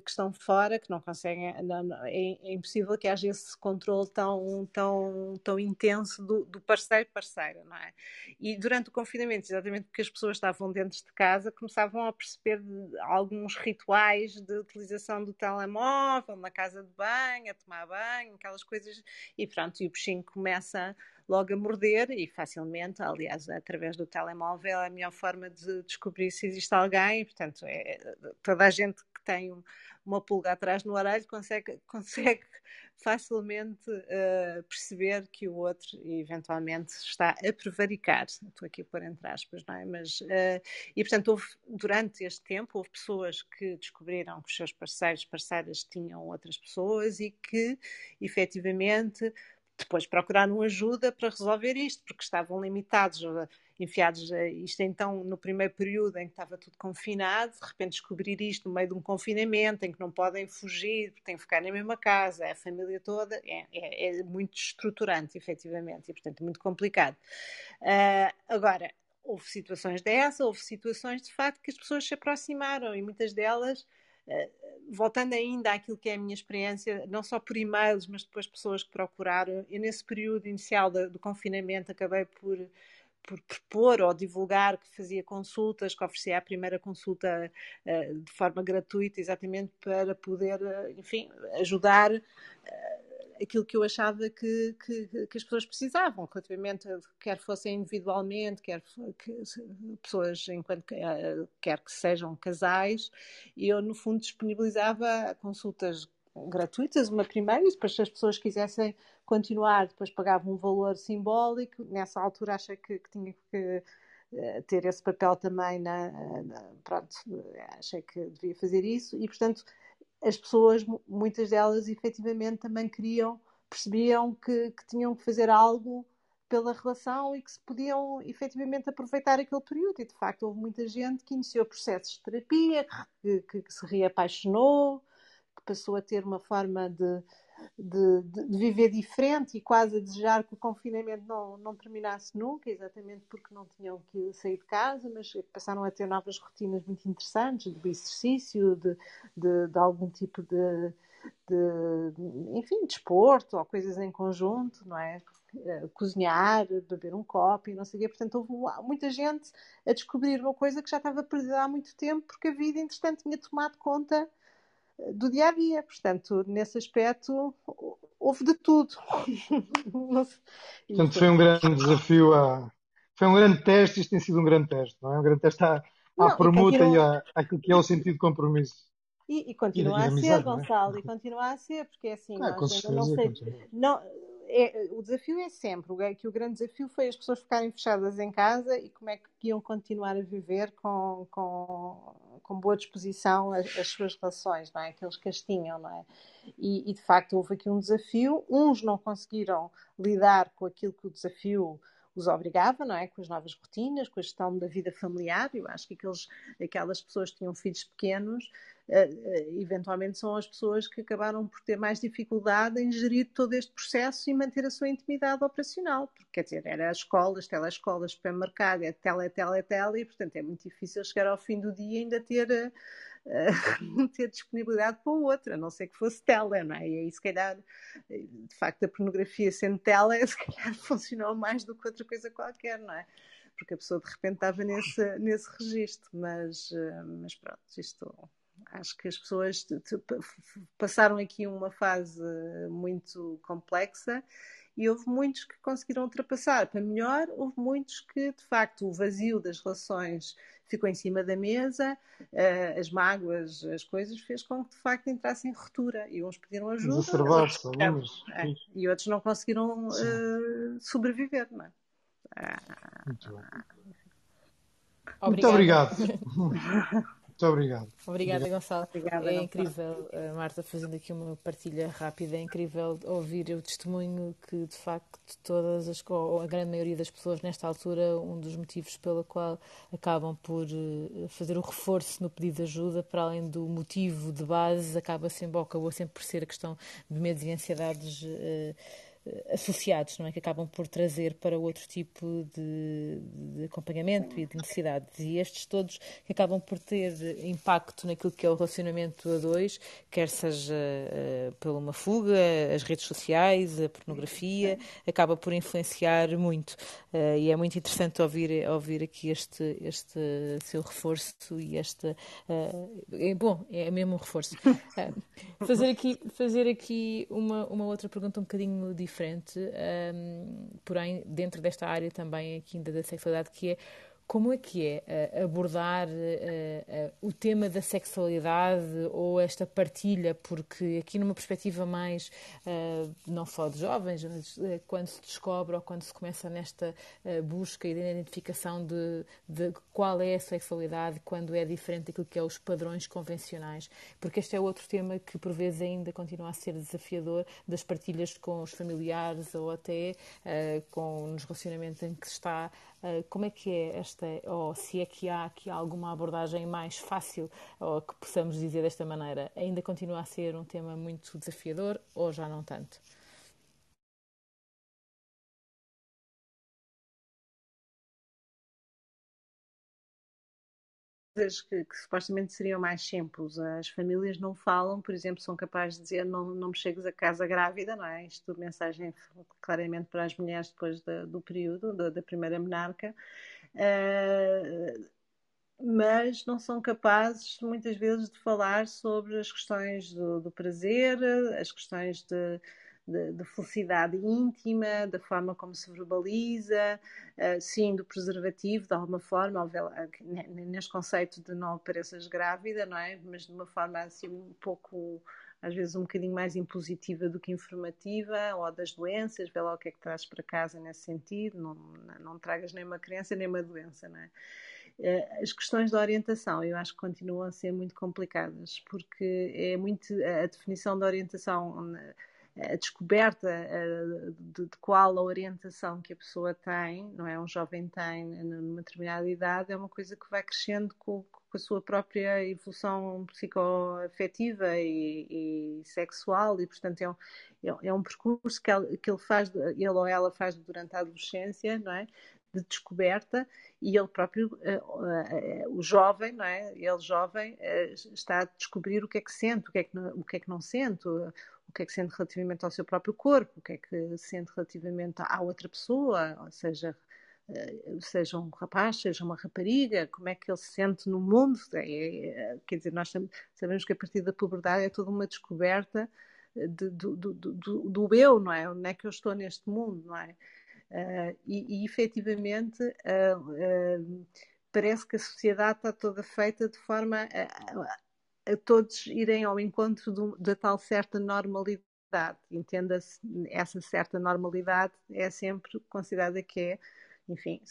que estão fora, que não conseguem, não, não, é, é, impossível que haja esse controle tão, tão, tão intenso do, do parceiro parceira, não é? E durante o confinamento, exatamente porque as pessoas estavam dentro de casa, começavam a perceber alguns rituais de utilização do telemóvel na casa de banho, a tomar banho, aquelas coisas, e pronto, e bichinho começa logo a morder e facilmente, aliás, através do telemóvel, é a melhor forma de descobrir se existe alguém, portanto, é, toda a gente que tem uma pulga atrás no orelho consegue, consegue facilmente uh, perceber que o outro eventualmente está a prevaricar. Estou aqui a pôr entre aspas, não é? Mas, uh, e portanto, houve, durante este tempo, houve pessoas que descobriram que os seus parceiros, parceiras tinham outras pessoas e que efetivamente depois procuraram ajuda para resolver isto, porque estavam limitados, enfiados, eh, isto então no primeiro período em que estava tudo confinado, de repente descobrir isto no meio de um confinamento, em que não podem fugir, têm que ficar na mesma casa, é a família toda, é, é, é muito estruturante, efetivamente, e portanto muito complicado. Uh, agora, houve situações dessa, houve situações de facto que as pessoas se aproximaram e muitas delas voltando ainda àquilo que é a minha experiência, não só por e-mails, mas depois pessoas que procuraram, eu nesse período inicial do, do confinamento acabei por, por propor ou divulgar que fazia consultas, que oferecia a primeira consulta uh, de forma gratuita, exatamente para poder, uh, enfim, ajudar uh, aquilo que eu achava que, que, que, as pessoas precisavam, relativamente, quer fossem individualmente, quer que, pessoas enquanto eh, quer que sejam casais, e eu no fundo disponibilizava consultas gratuitas, uma primeira, e depois se as pessoas quisessem continuar, depois pagavam um valor simbólico, nessa altura achei que, que tinha que eh, ter esse papel também na, na, pronto, achei que devia fazer isso. E portanto as pessoas, muitas delas, efetivamente também queriam, percebiam que, que, tinham que fazer algo pela relação e que se podiam efetivamente aproveitar aquele período. E de facto houve muita gente que iniciou processos de terapia, que, que, que se reapaixonou, que passou a ter uma forma de, de, de, viver diferente e quase a desejar que o confinamento não, não terminasse nunca, exatamente porque não tinham que sair de casa, mas passaram a ter novas rotinas muito interessantes de exercício, de, de, de algum tipo de, enfim, desporto ou coisas em conjunto, não é? Eh, cozinhar, beber um copo e não sei o quê. Portanto, houve muita gente a descobrir uma coisa que já estava perdida há muito tempo porque a vida, entretanto, tinha tomado conta do dia a dia. Portanto, nesse aspecto, houve de tudo. Portanto, foi um grande desafio. A... Foi um grande teste. Isto tem sido um grande teste, não é? Um grande teste à, à não, permuta e, continua... e àquilo que é o sentido de compromisso. E, e continua e, a ser, é? Gonçalo, é? e continua a ser, porque é assim, ah, nós ainda não sei. Não, é, o desafio é sempre, que o grande desafio foi as pessoas ficarem fechadas em casa e como é que iam continuar a viver com, com, com boa disposição as, as, suas relações, não é? Aqueles que as tinham, não é? E, e, de facto houve aqui um desafio. Uns não conseguiram lidar com aquilo que o desafio os obrigava, não é? Com as novas rotinas, com a gestão da vida familiar. Eu acho que aqueles, aquelas pessoas que tinham filhos pequenos uh, eventualmente são as pessoas que acabaram por ter mais dificuldade em gerir todo este processo e manter a sua intimidade operacional, porque quer dizer, era as escolas, telescolas, supermercado, é tele, tele, tele, e portanto é muito difícil chegar ao fim do dia e ainda ter, uh, ter disponibilidade para o outro, a não ser que fosse tele, não é? E aí se calhar, de facto, a pornografia sendo tele, se calhar funcionou mais do que outra coisa qualquer, não é? porque a pessoa de repente estava nesse, nesse registro, mas, mas pronto, isto acho que as pessoas passaram aqui uma fase muito complexa e houve muitos que conseguiram ultrapassar. Para melhor, houve muitos que de facto o vazio das relações ficou em cima da mesa, uh, as mágoas, as coisas, fez com que de facto entrassem em ruptura. E uns pediram ajuda outros, é, e outros não conseguiram uh, sobreviver. Não é? Muito, Muito obrigado. Muito obrigado. Obrigada, Gonçalo. Obrigada, é incrível, a Marta fazendo aqui uma partilha rápida, é incrível ouvir o testemunho que, de facto, todas as, ou a grande maioria das pessoas nesta altura, um dos motivos pelo qual acabam por eh, fazer o reforço no pedido de ajuda, para além do motivo de base, acaba sempre, ou acabou sempre por ser a questão de medos e ansiedades. Associados, não é? Que acabam por trazer para outro tipo de, de acompanhamento e de necessidades. E estes todos que acabam por ter impacto naquilo que é o relacionamento a dois, quer seja uh, por uma fuga, as redes sociais, a pornografia, acaba por influenciar muito. Uh, e é muito interessante ouvir, ouvir aqui este, este seu reforço e este. Uh, é, bom, é mesmo um reforço. fazer aqui, fazer aqui uma, uma outra pergunta um bocadinho diferente, um, porém, dentro desta área também aqui ainda da sexualidade, que é como é que é uh, abordar uh, uh, o tema da sexualidade ou esta partilha? Porque aqui numa perspectiva mais, não só de jovens, mas quando se descobre ou quando se começa nesta busca e de identificação de, de, qual é a sexualidade, quando é diferente daquilo que é os padrões convencionais. Porque este é outro tema que por vezes ainda continua a ser desafiador das partilhas com os familiares ou até com nos relacionamentos em que se está eh, como é que é esta, ou se é que há aqui alguma abordagem mais fácil, ou que possamos dizer desta maneira, ainda continua a ser um tema muito desafiador ou já não tanto? Coisas que, que, supostamente seriam mais simples. As famílias não falam, por exemplo, são capazes de dizer não, não me chegues a casa grávida, não é? Isto mensagem claramente para as mulheres depois da, do período, da, da primeira menarca. Uh, mas não são capazes muitas vezes de falar sobre as questões do, do prazer, as questões de, de, de, felicidade íntima, da forma como se verbaliza, uh, sim, do preservativo, de alguma forma, neste conceito de não apareças grávida, não é? Mas de uma forma assim um pouco às vezes um bocadinho mais impositiva do que informativa, ou das doenças, vê lá o que é que trazes para casa nesse sentido, não, não tragas nem uma criança nem uma doença, não é? Eh, as questões da orientação eu acho que continuam a ser muito complicadas, porque é muito a definição da orientação a descoberta de, de, qual a orientação que a pessoa tem, não é? Um jovem tem numa determinada idade, é uma coisa que vai crescendo com, com a sua própria evolução psicoafetiva e, e sexual, e portanto é um, é, é um percurso que ele, que ele faz, ele ou ela faz durante a adolescência, não é? de descoberta e ele próprio, uh, uh, o jovem, não é? Ele jovem uh, está a descobrir o que é que sente, o que é que não, o que é que não sente, o que é que sente relativamente ao seu próprio corpo, o que é que sente relativamente à outra pessoa, ou seja, eh, seja um rapaz, seja uma rapariga, como é que ele se sente no mundo. É, é, quer dizer, nós sabemos que a partir da puberdade é toda uma descoberta de, do, do, do, do, eu, não é? Onde é que eu estou neste mundo, não é? Uh, e, e efetivamente uh, uh, parece que a sociedade está toda feita de forma a todos irem ao encontro do, da tal certa normalidade. Entenda-se, essa certa normalidade é sempre considerada que é, enfim,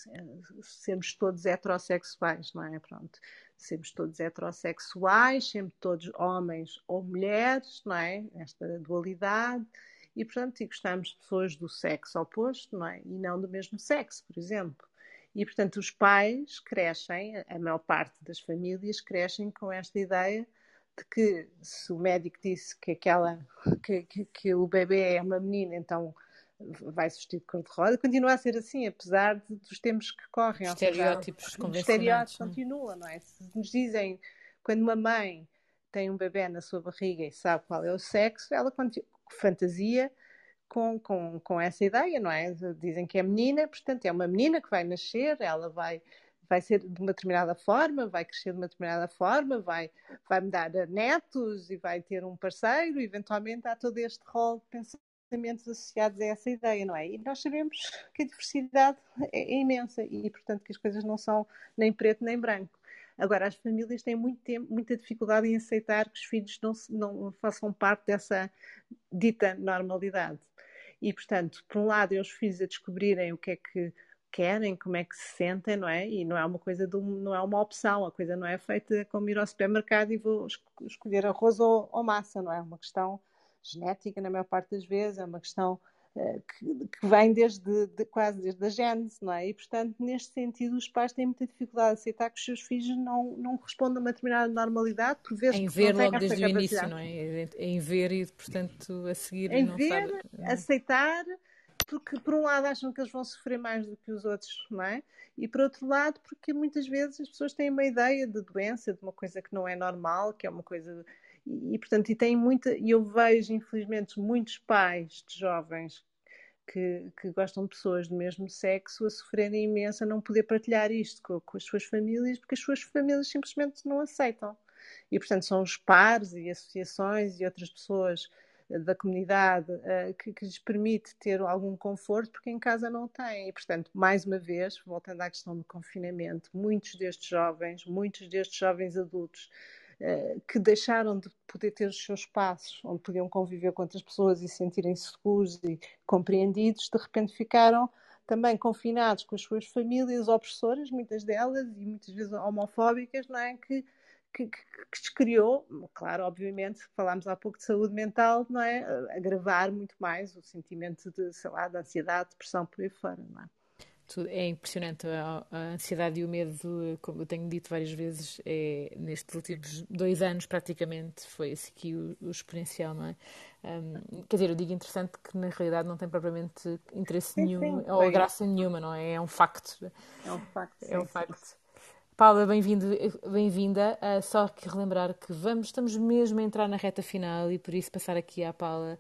sermos todos heterossexuais, não é? Pronto. Sermos todos heterossexuais, sempre todos homens ou mulheres, não é? Esta dualidade. E, portanto, e gostamos de pessoas do sexo oposto, não é? E não do mesmo sexo, por exemplo. E, portanto, os pais crescem, a maior parte das famílias crescem com esta ideia de que se o médico disse que aquela que, que, que o bebê é uma menina, então vai se vestir de cor-de-rosa, continua a ser assim, apesar de, dos tempos que correm. Estereótipos seja, convencionais. estereótipos é? continuam, não é? Se nos dizem, quando uma mãe tem um bebê na sua barriga e sabe qual é o sexo, ela fantasia com, com, com essa ideia, não é? Dizem que é menina, portanto é uma menina que vai nascer, ela vai vai ser de uma determinada forma, vai crescer de uma determinada forma, vai, vai me dar netos e vai ter um parceiro, eventualmente há todo este rol de pensamentos associados a essa ideia, não é? E nós sabemos que a diversidade é, é imensa e, portanto, que as coisas não são nem preto nem branco. Agora, as famílias têm muito tempo, muita dificuldade em aceitar que os filhos não, não façam parte dessa dita normalidade. E, portanto, por um lado, é os filhos a descobrirem o que é que querem, como é que se sentem, não é? E não é uma coisa de, não é uma opção, a coisa não é feita como ir ao supermercado e vou escolher arroz ou, ou massa, não é? É uma questão genética na maior parte das vezes, é uma questão eh, que, que vem desde de, quase desde a gênese, não é? E, portanto, neste sentido, os pais têm muita dificuldade a aceitar que os seus filhos não, não respondam a uma determinada normalidade, por vezes em ver logo desde o início, não é? Em ver e, portanto, a seguir em não ver, sabe... aceitar, porque por um lado acham que eles vão sofrer mais do que os outros, não é? E por outro lado, porque muitas vezes as pessoas têm uma ideia de doença, de uma coisa que não é normal, que é uma coisa e, portanto, e tem muita, e eu vejo, infelizmente, muitos pais de jovens que, que, gostam de pessoas do mesmo sexo a sofrerem imenso a não poder partilhar isto com, com, as suas famílias, porque as suas famílias simplesmente não aceitam. E, portanto, são os pares e associações e outras pessoas da comunidade uh, que, que, lhes permite ter algum conforto, porque em casa não têm. E, portanto, mais uma vez, voltando à questão do confinamento, muitos destes jovens, muitos destes jovens adultos eh, que deixaram de poder ter os seus espaços, onde podiam conviver com outras pessoas e sentirem-se seguros e compreendidos, de repente ficaram também confinados com as suas famílias opressoras, muitas delas, e muitas vezes homofóbicas, não é? Que, que, que, que criou, claro, obviamente, falámos há pouco de saúde mental, não é? Agravar muito mais o sentimento de, sei lá, de ansiedade, depressão por aí fora, não é? é impressionante. A, a, ansiedade e o medo, como eu tenho dito várias vezes, é, nestes últimos dois anos, praticamente, foi esse aqui o, o exponencial, não é? Um, quer dizer, eu digo interessante que na realidade não tem propriamente interesse sim, nenhum sim, ou graça nenhuma, não é? É um facto. É um facto. É um facto. Paula, bem-vinda. Bem uh, só que relembrar que vamos, estamos mesmo a entrar na reta final e por isso passar aqui à Paula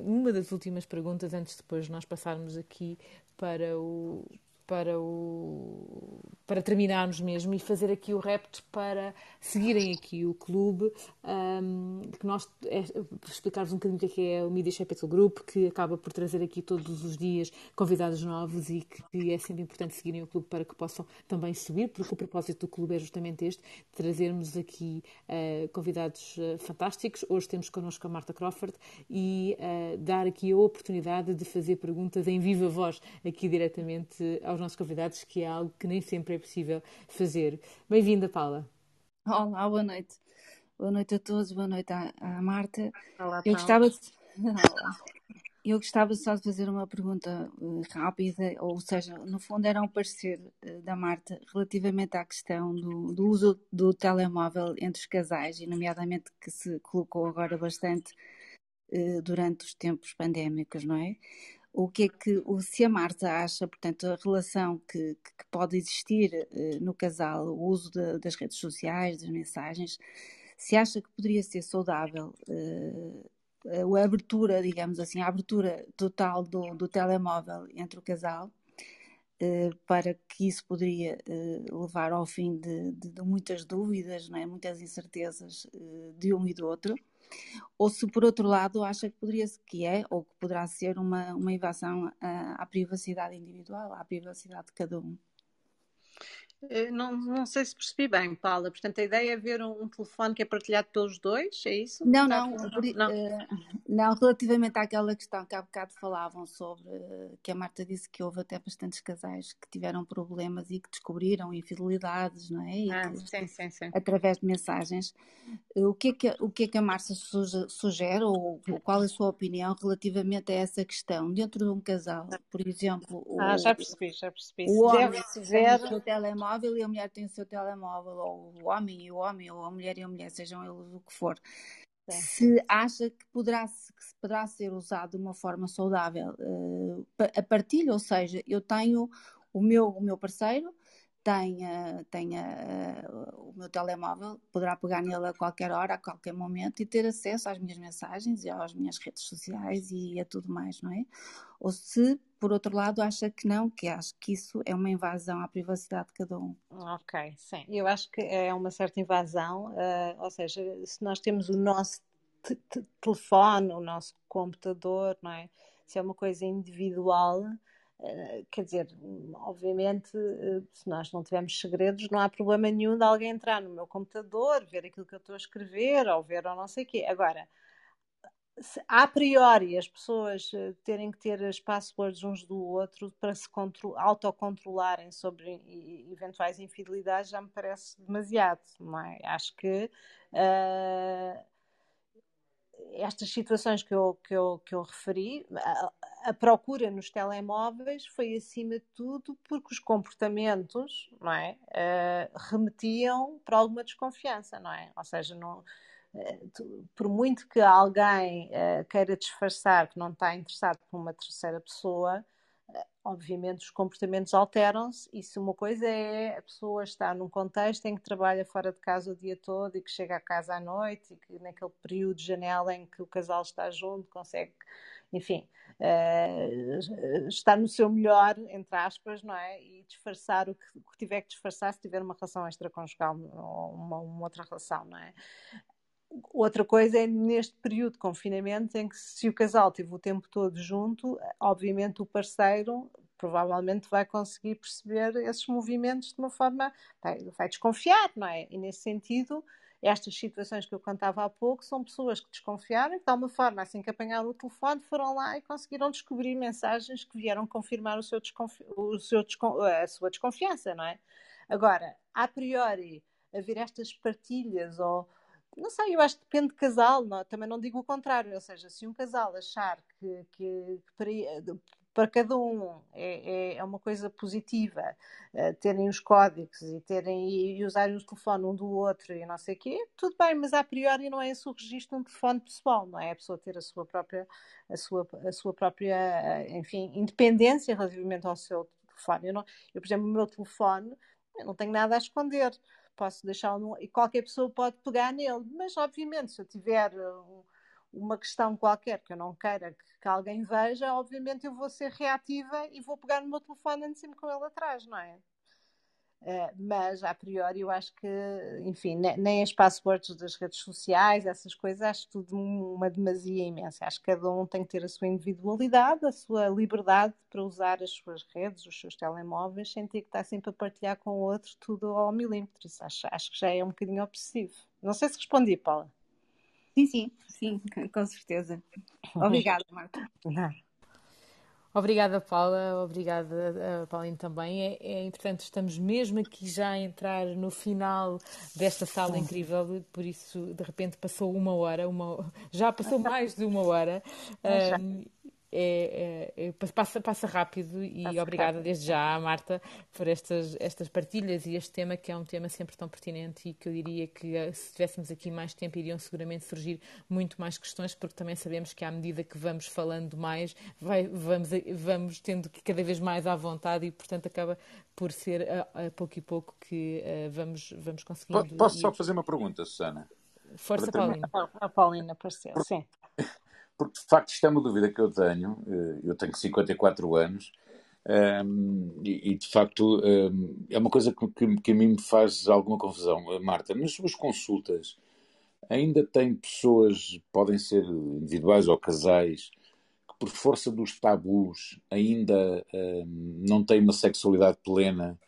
uma das últimas perguntas antes de depois nós passarmos aqui para o, para, o, para terminarmos mesmo e fazer aqui o repto para seguirem aqui o clube, um, que nós, é, explicar-vos um bocadinho o que é, é o Media Capital Group, que acaba por trazer aqui todos os dias convidados novos e que, que é sempre importante seguirem o clube para que possam também subir, porque o propósito do clube é justamente este, trazermos aqui uh, convidados uh, fantásticos. Hoje temos connosco a Marta Crawford e uh, dar aqui a oportunidade de fazer perguntas em viva voz aqui diretamente aos aos nossos convidados, que é algo que nem sempre é possível fazer. Bem-vinda, Paula. Olá, boa noite. Boa noite a todos, boa noite à, à Marta. Olá, Eu gostava de... Eu gostava só de fazer uma pergunta uh, rápida, ou seja, no fundo era um parecer uh, da Marta relativamente à questão do, do, uso do telemóvel entre os casais, e nomeadamente que se colocou agora bastante uh, durante os tempos pandémicos, não é? O que é que o, se a Marta acha, portanto, a relação que, que pode existir uh, no casal, o uso de, das redes sociais, das mensagens, se acha que poderia ser saudável uh, a abertura, digamos assim, a abertura total do, do telemóvel entre o casal, uh, para que isso poderia levar ao fim de, de, de, muitas dúvidas, não é? muitas incertezas de um e do outro ou se por outro lado acha que poderia que é ou que poderá ser uma, uma invasão à, à privacidade individual, à privacidade de cada um. Eh, não, não sei se percebi bem, Paula. Portanto, a ideia é ver um, um telefone que é partilhado pelos dois, é isso? Não, não, não, não. Uh, não, relativamente àquela questão que há bocado falavam sobre, uh, que a Marta disse que houve até bastantes casais que tiveram problemas e que descobriram infidelidades, não é? E ah, que, sim, sim, sim. Através de mensagens. Uh, o, que é que, o que é que a Marta sugere, ou, ou, qual é a sua opinião relativamente a essa questão? Dentro de um casal, por exemplo. Ah, já percebi, já percebi. O homem deve tiver... o telemóvel telemóvel e a mulher tem o seu telemóvel, ou o homem e o homem, ou a mulher e a mulher, sejam eles o que for. Se acha que poderá, que poderá ser usado de uma forma saudável uh, a partilha, ou seja, eu tenho o meu, o meu parceiro, tenha, tenha uh, o meu telemóvel, poderá pegar nele a qualquer hora, a qualquer momento e ter acesso às minhas mensagens e às minhas redes sociais e a tudo mais, não é? Ou se, por outro lado, acha que não, que acho que isso é uma invasão à privacidade de cada um. Ok, sim. Eu acho que é uma certa invasão, uh, ou seja, se nós temos o nosso telefone, o nosso computador, não é? Se é uma coisa individual, eh, quer dizer, obviamente, eh, se nós não tivermos segredos, não há problema nenhum de alguém entrar no meu computador, ver aquilo que eu estou a escrever, ou ver ou não sei o quê. Agora, se, a priori as pessoas eh, terem que ter as passwords uns do outro para se autocontrolarem sobre eventuais infidelidades já me parece demasiado, é? Acho que uh, estas situações que eu, que eu, que eu referi, a, a, procura nos telemóveis foi acima de tudo porque os comportamentos não é, uh, remetiam para alguma desconfiança, não é? Ou seja, não, uh, por muito que alguém uh, queira disfarçar que não está interessado por uma terceira pessoa, obviamente os comportamentos alteram-se e se uma coisa é a pessoa estar num contexto em que trabalha fora de casa o dia todo e que chega a casa à noite e que naquele período de janela em que o casal está junto consegue, enfim, uh, estar no seu melhor, entre aspas, não é? E disfarçar o que, o que tiver que disfarçar se tiver uma relação extraconjugal ou uma, uma outra relação, não é? Outra coisa é neste período de confinamento em que se o casal teve o tempo todo junto, obviamente o parceiro provavelmente vai conseguir perceber esses movimentos de uma forma, vai, desconfiar, não é? E nesse sentido, estas situações que eu contava há pouco são pessoas que desconfiaram, de tal forma, assim que apanharam o telefone, foram lá e conseguiram descobrir mensagens que vieram confirmar o seu desconfi o seu descon a sua desconfiança, não é? Agora, a priori, haver estas partilhas ou não sei, eu acho que depende de casal, não, também não digo o contrário, ou seja, se um casal achar que, que, que para, para, cada um é, é, é uma coisa positiva uh, terem os códigos e terem e, e usarem o telefone um do outro e não sei o quê, tudo bem, mas a priori não é esse o registro de um telefone pessoal, não é? A pessoa ter a sua própria, a sua, a sua própria, eh, enfim, independência relativamente ao seu telefone. Eu, não, eu, por exemplo, o meu telefone, eu não tenho nada a esconder posso deixá-lo e qualquer pessoa pode pegar nele, mas obviamente se eu tiver uh, uma questão qualquer que eu não queira que, que, alguém veja, obviamente eu vou ser reativa e vou pegar no meu telefone e sempre com ele atrás, não é? Uh, mas a priori eu acho que, enfim, nem as passwords das redes sociais, essas coisas, acho tudo uma demasia imensa. Acho que cada um tem que ter a sua individualidade, a sua liberdade para usar as suas redes, os seus telemóveis, sem ter que estar sempre a partilhar com o outro tudo ao milímetro. Isso acho, acho que já é um bocadinho obsessivo. Não sei se respondi, Paula. Sim, sim, sim, com certeza. Obrigada, Marta. Obrigada, Paula. Obrigada, Paulinho, também. É, é, importante, estamos mesmo aqui já a entrar no final desta sala incrível, por isso, de repente, passou uma hora, uma, já passou mais de uma hora. Um, é, é, é, passa, passa rápido e passa obrigada rápido. desde já à Marta por estas, estas partilhas e este tema que é um tema sempre tão pertinente e que eu diria que eh, se tivéssemos aqui mais tempo iriam seguramente surgir muito mais questões porque também sabemos que à medida que vamos falando mais vai, vamos, vamos tendo que cada vez mais à vontade e portanto acaba por ser a, a pouco e pouco que uh, vamos, vamos conseguindo. Posso só fazer uma pergunta, Susana? Força, Paulina. A Paulina apareceu, sim porque de facto isto é uma dúvida que eu tenho. Eh, eu tenho 54 anos um, ehm, e, e, de facto um, ehm, é uma coisa que, que, a mim me faz alguma confusão. Eh, Marta, nas suas consultas ainda tem pessoas, podem ser individuais ou casais, que por força dos tabus ainda um, ehm, não têm uma sexualidade plena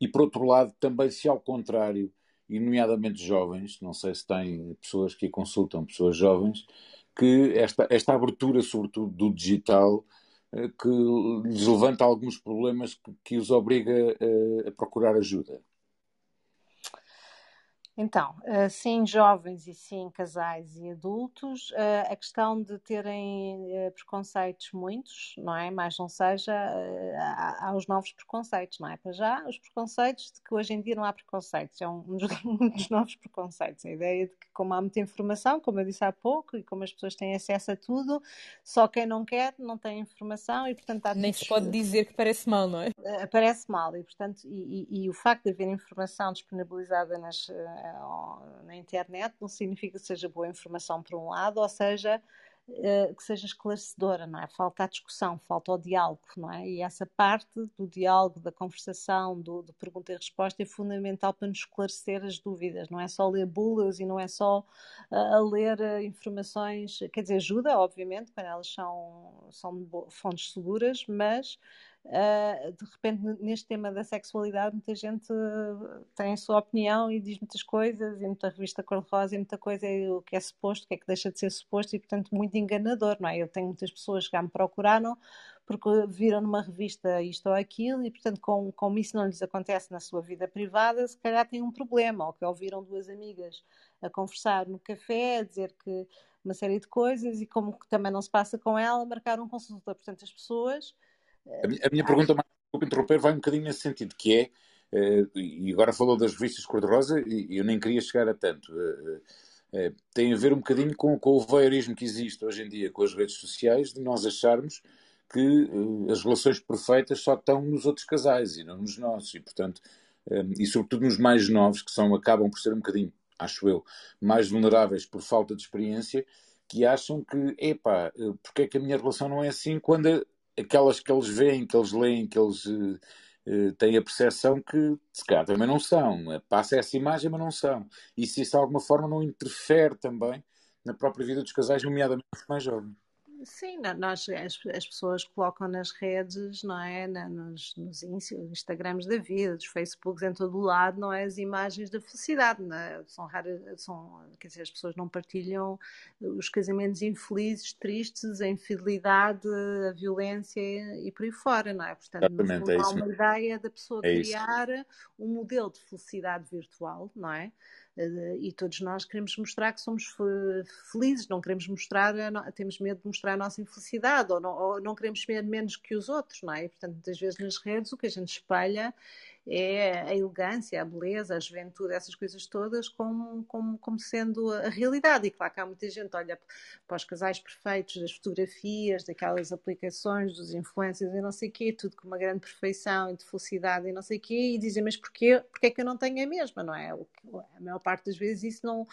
e por outro lado também se ao contrário e nomeadamente jovens, não sei se tem pessoas que consultam, pessoas jovens, que esta, esta abertura, sobretudo do digital, eh, que lhes levanta alguns problemas que, que os obriga a, eh, a procurar ajuda. Então, eh, sim jovens e sim casais e adultos, eh, a questão de terem eh, preconceitos muitos, não é? Mais não seja, há os novos preconceitos, não é? Para já, os preconceitos de que hoje em dia não há preconceitos, é um dos, novos preconceitos. A ideia de que, como há muita informação, como eu disse há pouco, e como as pessoas têm acesso a tudo, só quem não quer não tem informação e, portanto, há Nem se pode dizer que parece mal, não é? Parece mal e, portanto, e, e, e o facto de haver informação disponibilizada nas na internet não significa que seja boa informação por um lado, ou seja, eh, que seja esclarecedora, não é? Falta a discussão, falta o diálogo, não é? E essa parte do diálogo, da conversação, do, do pergunta e resposta é fundamental para nos esclarecer as dúvidas, não é só ler bulas e não é só uh, a ler uh, informações, quer dizer, ajuda, obviamente, quando elas são, são fontes seguras, mas Uh, de repente, neste tema da sexualidade, muita gente tem a sua opinião e diz muitas coisas, e muita revista cor-de-rosa, e muita coisa é o que é suposto, o que é que deixa de ser suposto, e portanto, muito enganador, não é? Eu tenho muitas pessoas que já me procuraram porque viram numa revista isto ou aquilo, e portanto, com, como isso não lhes acontece na sua vida privada, se calhar têm um problema, ou que ouviram duas amigas a conversar no café, a dizer que uma série de coisas, e como que também não se passa com ela, marcaram consulta. Portanto, as pessoas a minha, a minha pergunta, desculpe interromper, vai um bocadinho nesse sentido, que é, uh, e agora falou das revistas cor-de-rosa, e eu nem queria chegar a tanto, uh, uh, tem a ver um bocadinho com, com o voyeurismo que existe hoje em dia com as redes sociais, de nós acharmos que as relações perfeitas só estão nos outros casais e não nos nossos, e portanto, e sobretudo nos mais novos, que são, acabam por ser um bocadinho, acho eu, mais vulneráveis por falta de experiência, que acham que, epá, porque é que a minha relação não é assim quando aquelas que eles veem, que eles leem, que eles uh, têm a percepção que se calhar também não são. Passa essa imagem, mas não são. E se isso de alguma forma não interfere também na própria vida dos casais, nomeadamente os mais jovens. Sim, nós, as, as pessoas colocam nas redes, não é? Nos, nos Instagrams da vida, dos Facebooks, em todo o lado, não é? As imagens da felicidade, não é? São raras, são, quer dizer, as pessoas não partilham os casamentos infelizes, tristes, a infidelidade, a violência e por aí fora, não é? Portanto, é há uma ideia da pessoa é criar isso. um modelo de felicidade virtual, não é? Eh, e todos nós queremos mostrar que somos felizes, não queremos mostrar, temos medo de mostrar a nossa infelicidade, ou não, ou não queremos ser menos que os outros, não é? E, portanto, muitas vezes nas redes o que a gente espelha é a elegância, a beleza, a juventude, essas coisas todas como, como, como sendo a realidade. E claro que há muita gente olha para os casais perfeitos, das fotografias, daquelas aplicações, dos influencers e não sei o quê, tudo com uma grande perfeição e de felicidade e não sei o quê, e dizem, mas porquê, porquê é que eu não tenho a mesma, não é? A maior parte das vezes isso não